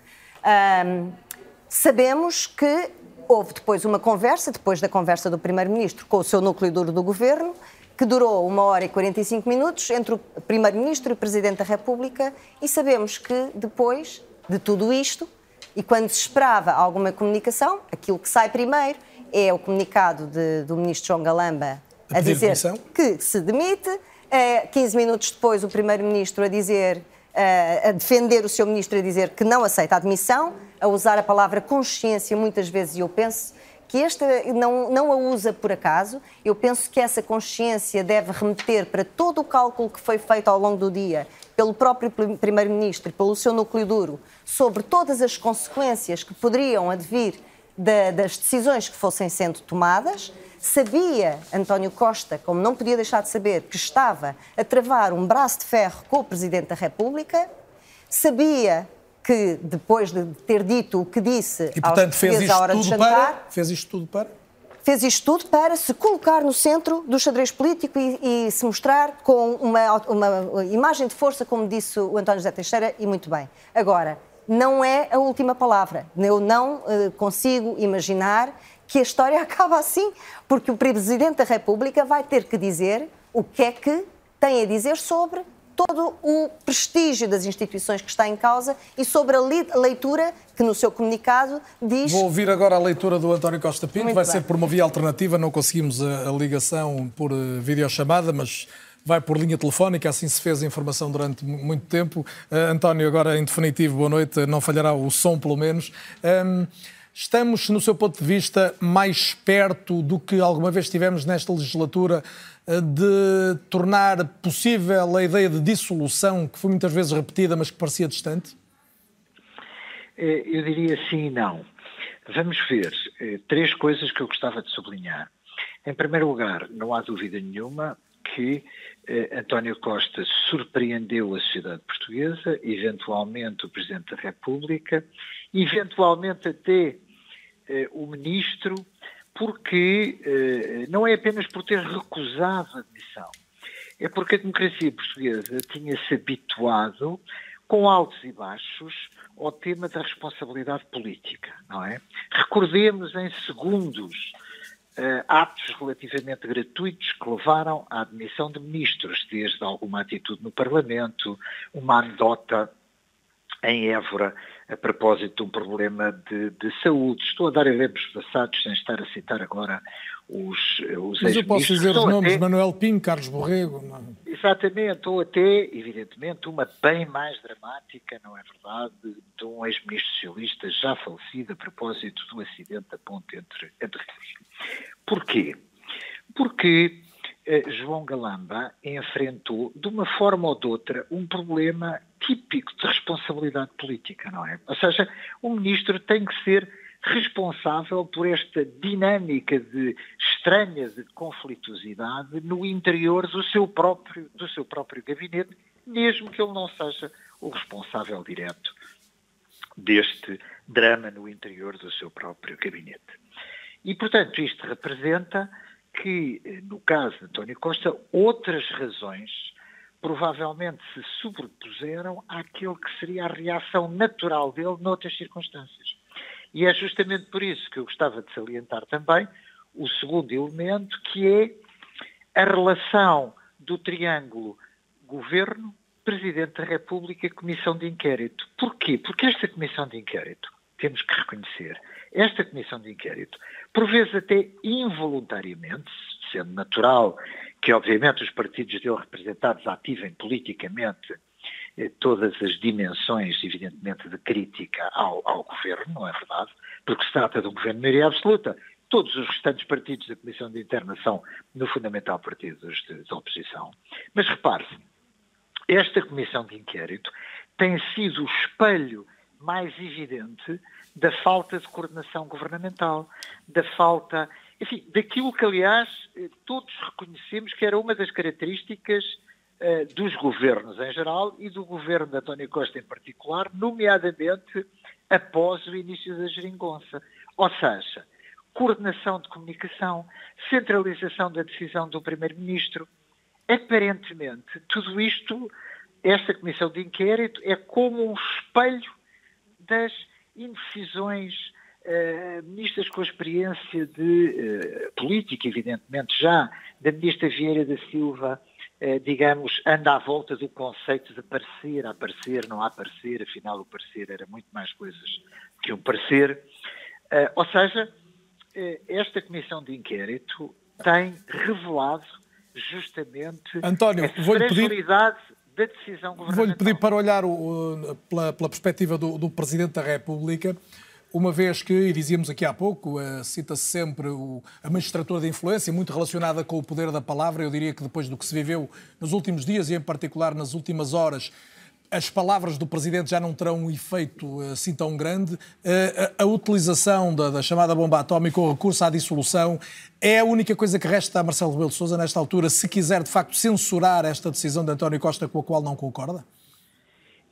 Speaker 4: sabemos que Houve depois uma conversa, depois da conversa do Primeiro-Ministro com o seu núcleo duro do governo, que durou uma hora e 45 minutos entre o Primeiro-Ministro e o Presidente da República, e sabemos que depois de tudo isto, e quando se esperava alguma comunicação, aquilo que sai primeiro é o comunicado de, do Ministro João Galamba a, a dizer demissão. que se demite, 15 minutos depois o Primeiro-Ministro a dizer a defender o seu ministro a dizer que não aceita a admissão, a usar a palavra consciência muitas vezes, e eu penso que esta não, não a usa por acaso. Eu penso que essa consciência deve remeter para todo o cálculo que foi feito ao longo do dia pelo próprio Primeiro-Ministro e pelo seu núcleo duro sobre todas as consequências que poderiam advir da, das decisões que fossem sendo tomadas. Sabia António Costa, como não podia deixar de saber, que estava a travar um braço de ferro com o Presidente da República. Sabia que, depois de ter dito o que disse
Speaker 2: e, portanto,
Speaker 4: à hora de jantar...
Speaker 2: Para, fez isto tudo para?
Speaker 4: Fez isto tudo para se colocar no centro do xadrez político e, e se mostrar com uma, uma imagem de força, como disse o António José Teixeira, e muito bem. Agora, não é a última palavra. Eu não uh, consigo imaginar que a história (laughs) acaba assim, porque o Presidente da República vai ter que dizer o que é que tem a dizer sobre todo o prestígio das instituições que está em causa e sobre a leitura que no seu comunicado diz.
Speaker 2: Vou ouvir agora a leitura do António Costa Pinto, Muito vai bem. ser por uma via alternativa, não conseguimos a, a ligação por uh, videochamada, mas vai por linha telefónica, assim se fez a informação durante muito tempo. Uh, António, agora em definitivo, boa noite, não falhará o som pelo menos. Um, estamos, no seu ponto de vista, mais perto do que alguma vez tivemos nesta legislatura de tornar possível a ideia de dissolução, que foi muitas vezes repetida, mas que parecia distante?
Speaker 17: Eh, eu diria sim e não. Vamos ver eh, três coisas que eu gostava de sublinhar. Em primeiro lugar, não há dúvida nenhuma que eh, António Costa surpreendeu a sociedade portuguesa, eventualmente o Presidente da República, eventualmente até eh, o Ministro, porque eh, não é apenas por ter recusado a admissão, é porque a democracia portuguesa tinha-se habituado, com altos e baixos, ao tema da responsabilidade política, não é? Recordemos em segundos uh, atos relativamente gratuitos que levaram à admissão de ministros, desde alguma atitude no Parlamento, uma anedota em Évora a propósito de um problema de, de saúde. Estou a dar exemplos passados sem estar a citar agora os, os
Speaker 2: Mas eu posso dizer os nomes, até... Manuel Pinho, Carlos Borrego. Não...
Speaker 17: É? Exatamente, ou até, evidentemente, uma bem mais dramática, não é verdade, de um ex-ministro socialista já falecido a propósito do acidente da ponte entre, entre Rios. Porquê? Porque eh, João Galamba enfrentou, de uma forma ou de outra, um problema típico de responsabilidade política, não é? Ou seja, o ministro tem que ser responsável por esta dinâmica de estranha de conflituosidade no interior do seu próprio do seu próprio gabinete, mesmo que ele não seja o responsável direto deste drama no interior do seu próprio gabinete. E, portanto, isto representa que, no caso de António Costa, outras razões provavelmente se sobrepuseram àquilo que seria a reação natural dele noutras circunstâncias. E é justamente por isso que eu gostava de salientar também o segundo elemento, que é a relação do triângulo governo, Presidente da República Comissão de Inquérito. Porquê? Porque esta Comissão de Inquérito, temos que reconhecer, esta Comissão de Inquérito, por vezes até involuntariamente, sendo natural que obviamente os partidos dele representados ativem politicamente todas as dimensões, evidentemente, de crítica ao, ao, governo, não é verdade? Porque se trata de um governo de maioria absoluta. Todos os restantes partidos da Comissão de Interna são, no fundamental, partidos de, de oposição. Mas repare-se, esta Comissão de Inquérito tem sido o espelho mais evidente da falta de coordenação governamental, da falta enfim, daquilo que, aliás, eh, todos reconhecemos que era uma das características dos governos em geral e do governo de António Costa em particular, nomeadamente após o início da geringonça. Ou seja, coordenação de comunicação, centralização da decisão do Primeiro-Ministro. Aparentemente, tudo isto, esta comissão de inquérito, é como um espelho das indecisões uh, ministras com experiência de uh, política, evidentemente já, da ministra Vieira da Silva, digamos, anda à volta do conceito de parecer, aparecer, não aparecer, afinal o parecer era muito mais coisas que um parecer. ou seja, esta comissão de inquérito tem revelado justamente
Speaker 2: António,
Speaker 17: a fragilidade da decisão governamental.
Speaker 2: Vou-lhe pedir para olhar o, pela, pela, perspectiva do, do Presidente da República, uma vez que, e dizíamos aqui há pouco, uh, cita-se sempre o, a magistratura de influência, muito relacionada com o poder da palavra. Eu diria que depois do que se viveu nos últimos dias e, em particular, nas últimas horas, as palavras do Presidente já não terão um efeito eh, assim tão grande. Eh, a, a utilização da, da, chamada bomba atómica, o recurso à dissolução, é a única coisa que resta a Marcelo Rebelo de Sousa nesta altura, se quiser de facto censurar esta decisão de António Costa com a qual não concorda?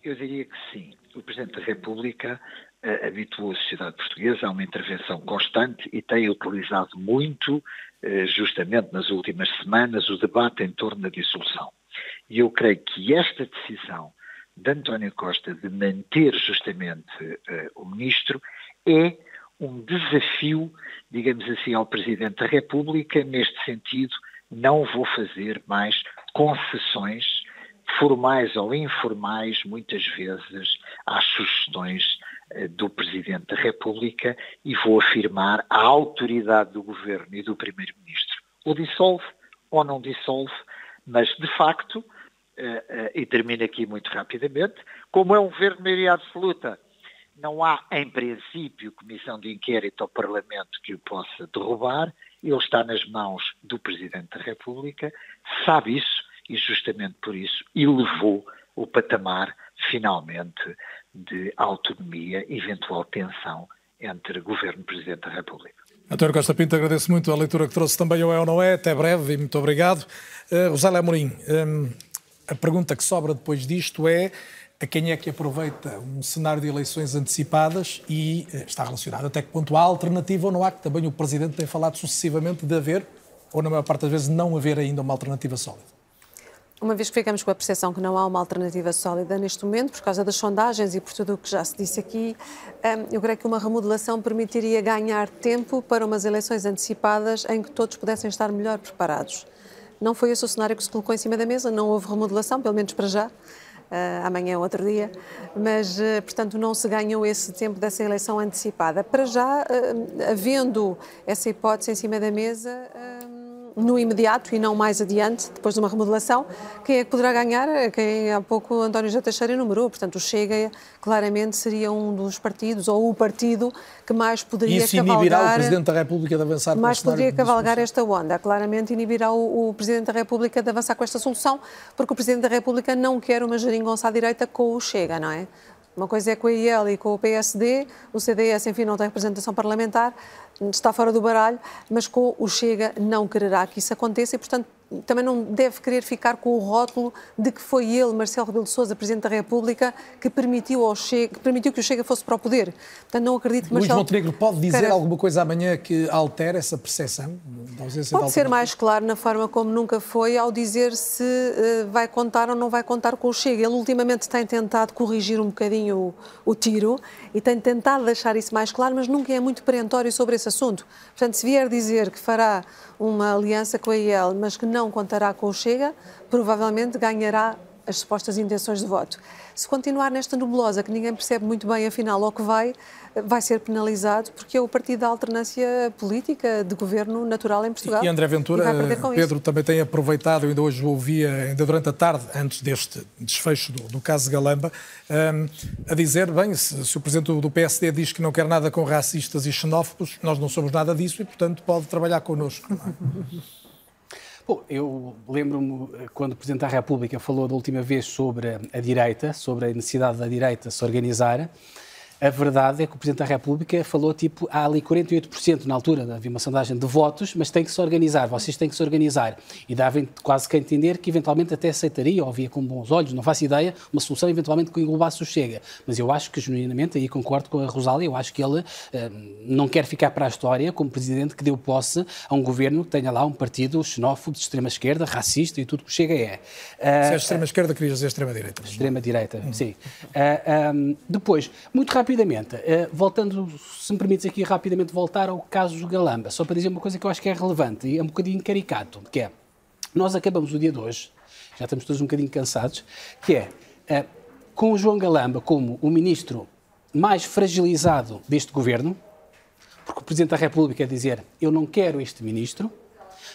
Speaker 17: Eu diria que sim. O Presidente da República habituou a sociedade portuguesa a uma intervenção constante e tem utilizado muito, uh, justamente nas últimas semanas, o debate em torno da dissolução. E eu creio que esta decisão de António Costa de manter justamente uh, o ministro é um desafio, digamos assim, ao Presidente da República. Neste sentido, não vou fazer mais concessões formais ou informais, muitas vezes, às sugestões do Presidente da República e vou afirmar a autoridade do Governo e do Primeiro-Ministro. Ou dissolve ou não dissolve, mas, de facto, eh, eh, e termino aqui muito rapidamente, como é um governo de maioria absoluta, não há, em princípio, comissão de inquérito ao Parlamento que o possa derrubar, ele está nas mãos do Presidente da República, sabe isso e justamente por isso elevou o patamar, finalmente, de autonomia, eventual tensão entre Governo e Presidente da República.
Speaker 2: António Costa Pinto, agradeço muito a leitura que trouxe também ao É ou Não É. Até breve e muito obrigado. Uh, Rosália Amorim, um, a pergunta que sobra depois disto é a quem é que aproveita um cenário de eleições antecipadas e eh, está relacionado até que ponto há alternativa ou não há, que também o Presidente tem falado sucessivamente de haver, ou na maior parte das vezes não haver ainda uma alternativa sólida.
Speaker 5: Uma vez que ficamos com a percepção que não há uma alternativa sólida neste momento, por causa das sondagens e por tudo o que já se disse aqui, eh, eu creio que uma remodelação permitiria ganhar tempo para umas eleições antecipadas em que todos pudessem estar melhor preparados. Não foi esse o cenário que se colocou em cima da mesa, não houve remodelação, pelo menos para já. Uh, amanhã é outro dia, mas, uh, portanto, não se ganhou esse tempo dessa eleição antecipada. Para já, uh, havendo essa hipótese em cima da mesa, no imediato e não mais adiante, depois de uma remodelação, quem é que poderá ganhar? Quem há pouco o António J. Teixeira enumerou. Portanto, o Chega claramente seria um dos partidos, ou o partido que mais poderia
Speaker 2: Isso
Speaker 5: cavalgar...
Speaker 2: inibirá o Presidente da República de avançar
Speaker 5: Mais poderia cavalgar esta onda. Claramente inibirá o, o, Presidente da República de avançar com esta solução, porque o Presidente da República não quer uma geringonça à direita com o Chega, não é? Uma coisa é com a IEL e com o PSD, o CDS, enfim, não tem representação parlamentar, está fora do baralho, mas com o Chega não quererá que isso aconteça e, portanto, também não deve querer ficar com o rótulo de que foi ele, Marcelo Rebelo de Sousa, Presidente da República, que permitiu, ao Chega, que permitiu que o Chega fosse para o poder. Portanto, não acredito que Marcelo...
Speaker 2: Luís Montenegro pode dizer alguma coisa amanhã que altere essa percepção
Speaker 5: da ausência Pode ser mais claro na forma como nunca foi ao dizer se uh, vai contar ou não vai contar com o Chega. Ele ultimamente tem tentado corrigir um bocadinho o, o tiro e tem tentado deixar isso mais claro, mas nunca é muito perentório sobre esse assunto. Portanto, se vier dizer que fará uma aliança com a IEL, mas que não contará com o Chega, provavelmente ganhará as supostas intenções de voto. Se continuar nesta nebulosa, que ninguém percebe muito bem afinal ao que vai, vai ser penalizado porque é o partido da alternância política de governo natural em Portugal.
Speaker 2: E André Ventura, Pedro isso. também tem aproveitado, ainda hoje o ouvia, ainda durante a tarde, antes deste desfecho do, do caso de Galamba, um, a dizer, bem, se, se, o Presidente do PSD diz que não quer nada com racistas e xenófobos, nós não somos nada disso e, portanto, pode trabalhar connosco. (laughs)
Speaker 6: Bom, eu lembro-me eh, quando o Presidente da República falou da última vez sobre a direita, sobre a necessidade da direita se organizar. A verdade é que o Presidente da República falou, tipo, há ali 48% na altura, havia uma sondagem de votos, mas tem que se organizar, vocês têm que se organizar. E dava quase que a entender que eventualmente até aceitaria, ou via com bons olhos, não faço ideia, uma solução eventualmente que englobasse o Chega. Mas eu acho que, genuinamente, aí concordo com a Rosália, eu acho que ele eh, não quer ficar para a história como Presidente que deu posse a um governo que tenha lá um partido xenófobo de extrema-esquerda, racista e tudo que o Chega é.
Speaker 2: Uh, Se é extrema-esquerda, querias dizer extrema-direita.
Speaker 6: Extrema-direita, sim. Uh, um, depois, muito rápido rapidamente, uh, voltando, se me permites aqui rapidamente voltar ao caso do Galamba, só para dizer uma coisa que eu acho que é relevante e é um bocadinho caricato, que é, nós acabamos o dia de hoje, já estamos todos um bocadinho cansados, que é, uh, com o João Galamba como o ministro mais fragilizado deste governo, porque o Presidente da República dizer, eu não quero este ministro,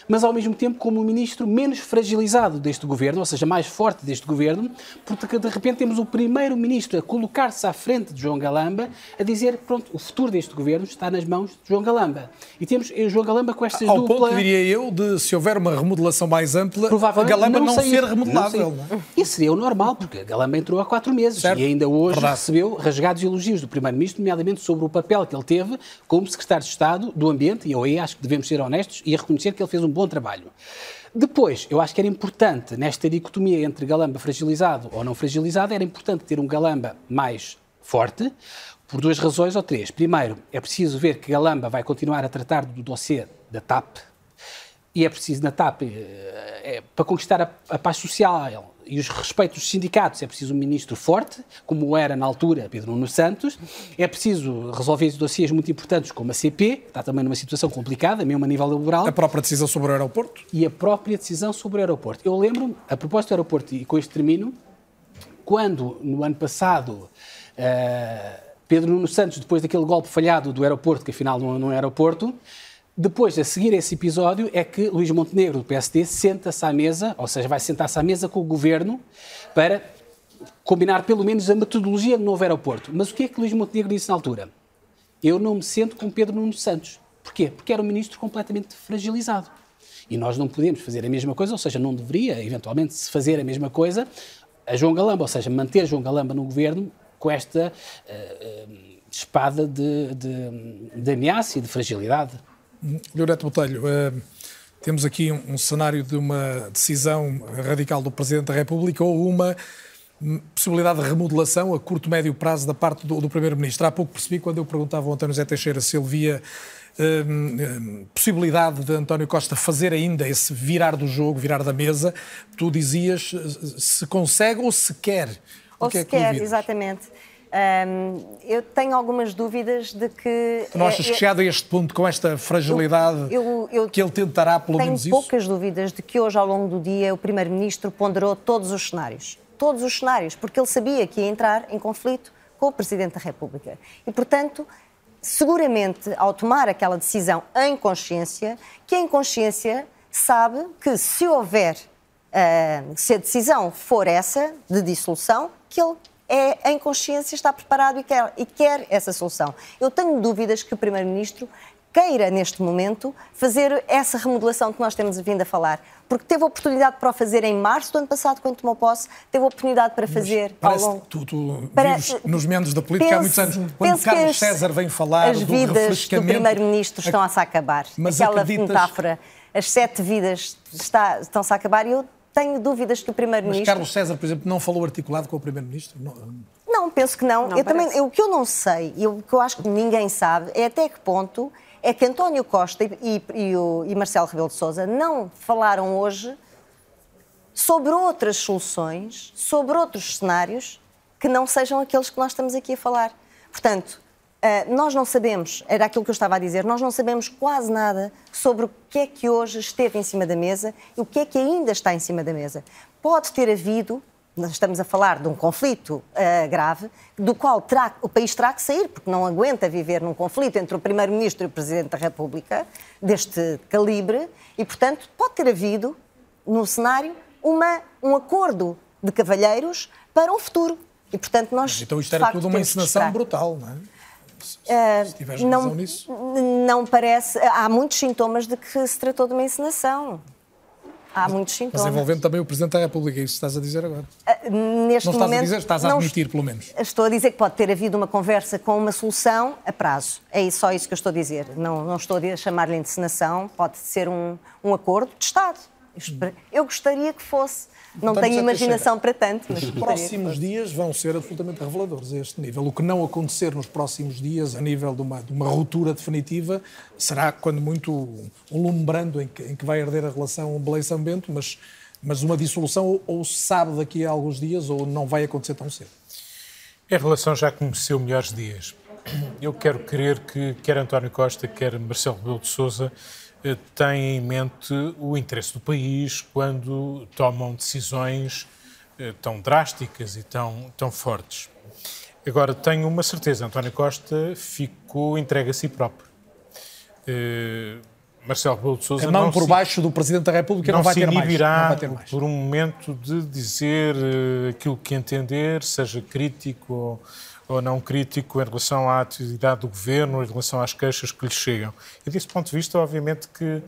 Speaker 6: mas ao mesmo tempo como o ministro menos fragilizado deste governo, ou seja, mais forte deste governo, porque de repente temos o primeiro-ministro a colocar-se à frente de João Galamba, a dizer, pronto, o futuro deste governo está nas mãos de João Galamba. E temos o João Galamba com estas
Speaker 2: Ao
Speaker 6: dupla...
Speaker 2: ponto, diria eu, de se houver uma remodelação mais ampla, Provavelmente Galamba não, não ser remodelável. Não
Speaker 6: não é? Isso seria o normal, porque Galamba entrou há quatro meses certo. e ainda hoje Verdade. recebeu rasgados elogios do primeiro-ministro, nomeadamente sobre o papel que ele teve como secretário de Estado do Ambiente, e eu aí acho que devemos ser honestos e reconhecer que ele fez um bom trabalho. Depois, eu acho que era importante, nesta dicotomia entre Galamba fragilizado ou não fragilizado, era importante ter um Galamba mais forte, por duas razões ou três. Primeiro, é preciso ver que Galamba vai continuar a tratar do dossiê da TAP, e é preciso na TAP, eh, é, para conquistar a, a paz social e os respeitos dos sindicatos, é preciso um ministro forte, como era na altura Pedro Nuno Santos. É preciso resolver dossiês muito importantes como a CP, que está também numa situação complicada, mesmo a nível laboral.
Speaker 2: A própria decisão sobre o aeroporto?
Speaker 6: E a própria decisão sobre o aeroporto. Eu lembro, a propósito do aeroporto, e com este termino, quando no ano passado. Uh, Pedro Nuno Santos, depois daquele golpe falhado do aeroporto, que afinal não, não é aeroporto, depois, a seguir esse episódio, é que Luís Montenegro, do PSD, senta-se à mesa, ou seja, vai sentar-se à mesa com o governo para combinar pelo menos a metodologia do novo aeroporto. Mas o que é que Luís Montenegro disse na altura? Eu não me sento com Pedro Nuno Santos. Porquê? Porque era um ministro completamente fragilizado. E nós não podemos fazer a mesma coisa, ou seja, não deveria, eventualmente, se fazer a mesma coisa a João Galamba, ou seja, manter João Galamba no governo com esta uh, uh, espada de, de, de ameaça e de fragilidade.
Speaker 2: Lloreto Botelho, uh, temos aqui um, um, cenário de uma decisão radical do Presidente da República ou uma possibilidade de remodelação a curto, médio prazo da parte do, do Primeiro-Ministro. Há pouco percebi, quando eu perguntava ao António Zé Teixeira se ele via uh, possibilidade de António Costa fazer ainda esse virar do jogo, virar da mesa, tu dizias se consegue ou se quer.
Speaker 4: Ou se é quer, exatamente. Um, eu tenho algumas dúvidas de que.
Speaker 2: Tu não achas que chegado a este ponto, com esta fragilidade, eu, eu, que ele tentará pelo menos
Speaker 4: isso? Tenho poucas dúvidas de que hoje, ao longo do dia, o Primeiro-Ministro ponderou todos os cenários. Todos os cenários, porque ele sabia que ia entrar em conflito com o Presidente da República. E, portanto, seguramente, ao tomar aquela decisão em consciência, que em consciência sabe que se houver, uh, se a decisão for essa, de dissolução, que ele é, em consciência está preparado e quer, e quer essa solução. Eu tenho dúvidas que o Primeiro-Ministro queira, neste momento, fazer essa remodelação que nós temos vindo a falar. Porque teve oportunidade para o fazer em março do ano passado, quando tomou posse, teve oportunidade para fazer
Speaker 2: ao longo... Tu, tu vives nos meandros da política penso, há muitos anos. Quando Carlos César vem falar
Speaker 4: as
Speaker 2: do
Speaker 4: vidas do Primeiro-Ministro estão-se a acabar. Mas Aquela acreditas... metáfora, as sete vidas está, estão-se a acabar e eu tenho dúvidas que o Primeiro-Ministro.
Speaker 2: Mas Carlos César, por exemplo, não falou articulado com o Primeiro-Ministro?
Speaker 4: Não... não, penso que não. não eu também, o que eu não sei, e o que eu acho que ninguém sabe, é até que ponto é que António Costa e, e, o, e Marcelo Rebelo de Sousa não falaram hoje sobre outras soluções, sobre outros cenários que não sejam aqueles que nós estamos aqui a falar. Portanto, Uh, nós não sabemos, era aquilo que eu estava a dizer, nós não sabemos quase nada sobre o que é que hoje esteve em cima da mesa e o que é que ainda está em cima da mesa. Pode ter havido, nós estamos a falar de um conflito uh, grave, do qual terá, o país terá que sair, porque não aguenta viver num conflito entre o Primeiro-Ministro e o Presidente da República, deste calibre, e, portanto, pode ter havido, no cenário, uma, um acordo de cavalheiros para um futuro. E, portanto, nós. Mas
Speaker 2: então isto era tudo uma encenação brutal, não é?
Speaker 4: Se, não, nisso. Não parece. Há muitos sintomas de que se tratou de uma encenação. Há muitos sintomas.
Speaker 2: Mas envolvendo também o Presidente da República, é isso estás a dizer agora.
Speaker 4: Uh, neste
Speaker 2: não
Speaker 4: estás
Speaker 2: momento, a dizer, estás a admitir, pelo menos.
Speaker 4: Estou a dizer que pode ter havido uma conversa com uma solução a prazo. É só isso que eu estou a dizer. Não, não estou a chamar-lhe encenação, pode ser um, um acordo de Estado. Eu gostaria que fosse. Não tenho imaginação para tanto.
Speaker 2: Mas Os próximos dias vão ser absolutamente reveladores a este nível. O que não acontecer nos próximos dias, a nível de uma, de uma ruptura definitiva, será, quando muito, um lumbrando em que, em que vai arder a relação Belém-São Bento, mas, mas uma dissolução ou, ou se sabe daqui a alguns dias ou não vai acontecer tão cedo.
Speaker 7: A relação já conheceu melhores dias. Eu quero crer que quer António Costa, quer Marcelo Rebelo de Sousa têm em mente o interesse do país quando tomam decisões eh, tão drásticas e tão, tão fortes. Agora, tenho uma certeza, António Costa ficou entregue a si próprio. Uh, Marcelo Rebelo de Sousa
Speaker 2: a mão
Speaker 7: não
Speaker 2: por
Speaker 7: se,
Speaker 2: baixo do Presidente da República não,
Speaker 7: não
Speaker 2: vai ter mais. Não vai ter mais.
Speaker 7: por um momento de dizer aquilo que entender, seja crítico ou, ou, não crítico em relação à atividade do Governo, em relação às queixas que lhe chegam. E desse ponto de vista, obviamente que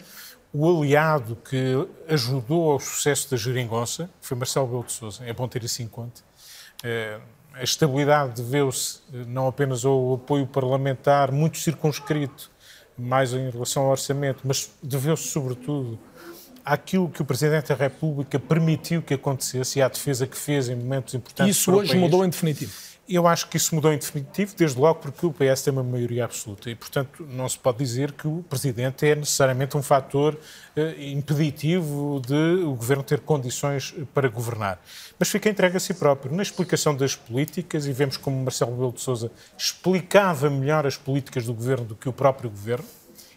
Speaker 7: o aliado que ajudou ao sucesso da geringonça foi Marcelo Rebelo de Sousa. É bom ter isso em conta. Uh, a estabilidade deveu-se não apenas ao apoio parlamentar muito circunscrito, mais em relação ao orçamento, mas deveu-se, sobretudo, àquilo que o Presidente da República permitiu que acontecesse e à defesa que fez em momentos importantes.
Speaker 2: Isso hoje mudou em definitivo.
Speaker 7: Eu acho que isso mudou em definitivo, desde logo porque o PS tem uma maioria absoluta e, portanto, não se pode dizer que o Presidente é necessariamente um fator eh, impeditivo de o Governo ter condições para governar. Mas fica entregue a si próprio. Na explicação das políticas, e vemos como Marcelo Rebelo de Sousa explicava melhor as políticas do Governo do que o próprio Governo,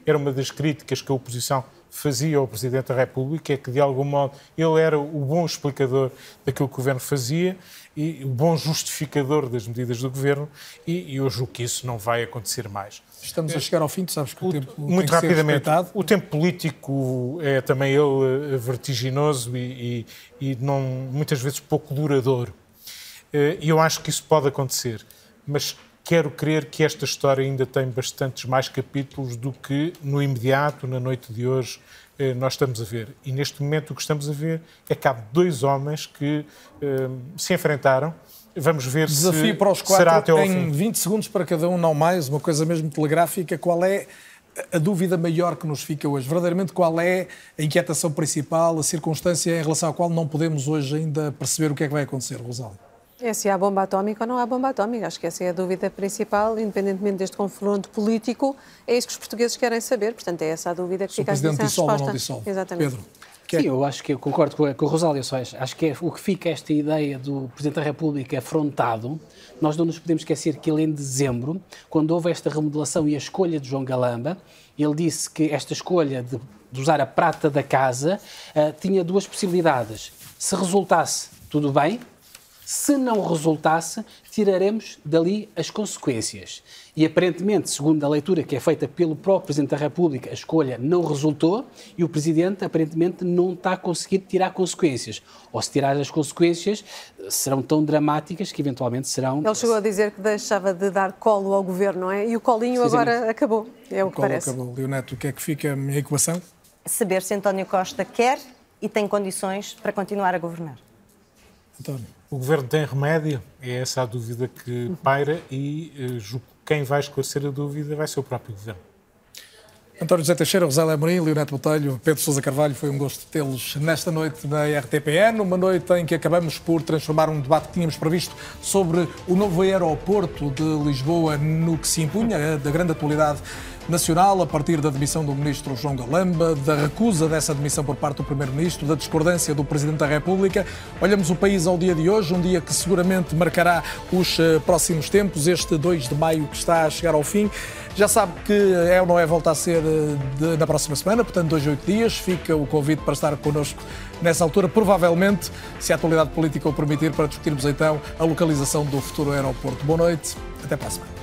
Speaker 7: era uma das críticas que a oposição fazia ao Presidente da República, é que, de algum modo, ele era o bom explicador daquilo que o Governo fazia e o bom justificador das medidas do Governo, e, e eu julgo que isso não vai acontecer mais.
Speaker 2: Estamos a chegar ao fim, tu sabes que o, o tempo
Speaker 7: Muito
Speaker 2: tem
Speaker 7: rapidamente, o tempo político é também ele vertiginoso e, e, e não, muitas vezes pouco duradouro. E eu acho que isso pode acontecer, mas quero crer que esta história ainda tem bastantes mais capítulos do que no imediato, na noite de hoje, eh, nós estamos a ver. E neste momento o que estamos a ver é que há dois homens que eh, se enfrentaram. Vamos ver
Speaker 2: Desafio
Speaker 7: se
Speaker 2: para os quatro
Speaker 7: será até ao
Speaker 2: em
Speaker 7: fim.
Speaker 2: 20 segundos para cada um, não mais, uma coisa mesmo telegráfica. Qual é a dúvida maior que nos fica hoje? Verdadeiramente, qual é a inquietação principal, a circunstância em relação à qual não podemos hoje ainda perceber o que é que vai acontecer, Rosália?
Speaker 5: É se há bomba atómica ou não há bomba atómica. Acho que essa é a dúvida principal, independentemente deste confronto político. É isso que os portugueses querem saber. Portanto, é essa a dúvida que
Speaker 2: Se
Speaker 5: fica a
Speaker 2: Presidente
Speaker 5: sem
Speaker 2: dissolve ou
Speaker 5: resposta.
Speaker 2: não dissolve.
Speaker 5: Exatamente.
Speaker 2: Pedro.
Speaker 6: Sim, eu acho que eu concordo com a, com a Rosália Soares. Acho que é, o que fica é esta ideia do Presidente da República afrontado. Nós não nos podemos esquecer que ele, em dezembro, quando houve esta remodelação e a escolha de João Galamba, ele disse que esta escolha de, de usar a prata da casa uh, tinha duas possibilidades. Se resultasse, tudo bem. Se não resultasse, tiraremos dali as consequências. E aparentemente, segundo a leitura que é feita pelo próprio Presidente da República, a escolha não resultou e o Presidente aparentemente não está a conseguir tirar consequências. Ou se tirar as consequências, serão tão dramáticas que eventualmente serão.
Speaker 5: Ele chegou a dizer que deixava de dar colo ao governo, não é? E o colinho agora acabou. É o, que
Speaker 2: colo
Speaker 5: parece.
Speaker 2: acabou. Leoneto, o que é que fica a minha equação?
Speaker 4: Saber se António Costa quer e tem condições para continuar a governar.
Speaker 2: António.
Speaker 7: O governo tem remédio? É essa a dúvida que paira e eh, que quem vai esclarecer a dúvida vai ser o próprio governo.
Speaker 2: António José Teixeira, Rosália Amorim, Leoneto Botelho, Pedro Sousa Carvalho, foi um gosto tê-los nesta noite na RTPN, uma noite em que acabamos por transformar um debate que tínhamos previsto sobre o novo aeroporto de Lisboa no que se impunha, da grande atualidade nacional, a partir da demissão do ministro João Galamba, da recusa dessa demissão por parte do primeiro-ministro, da discordância do presidente da República. Olhamos o país ao dia de hoje, um dia que seguramente marcará os eh, próximos tempos, este 2 de maio que está a chegar ao fim. Já sabe que é ou não é volta a ser eh, de, na próxima semana, portanto, dois, oito dias. Fica o convite para estar connosco nessa altura, provavelmente, se a atualidade política o permitir, para discutirmos então a localização do futuro aeroporto. Boa noite, até para a semana.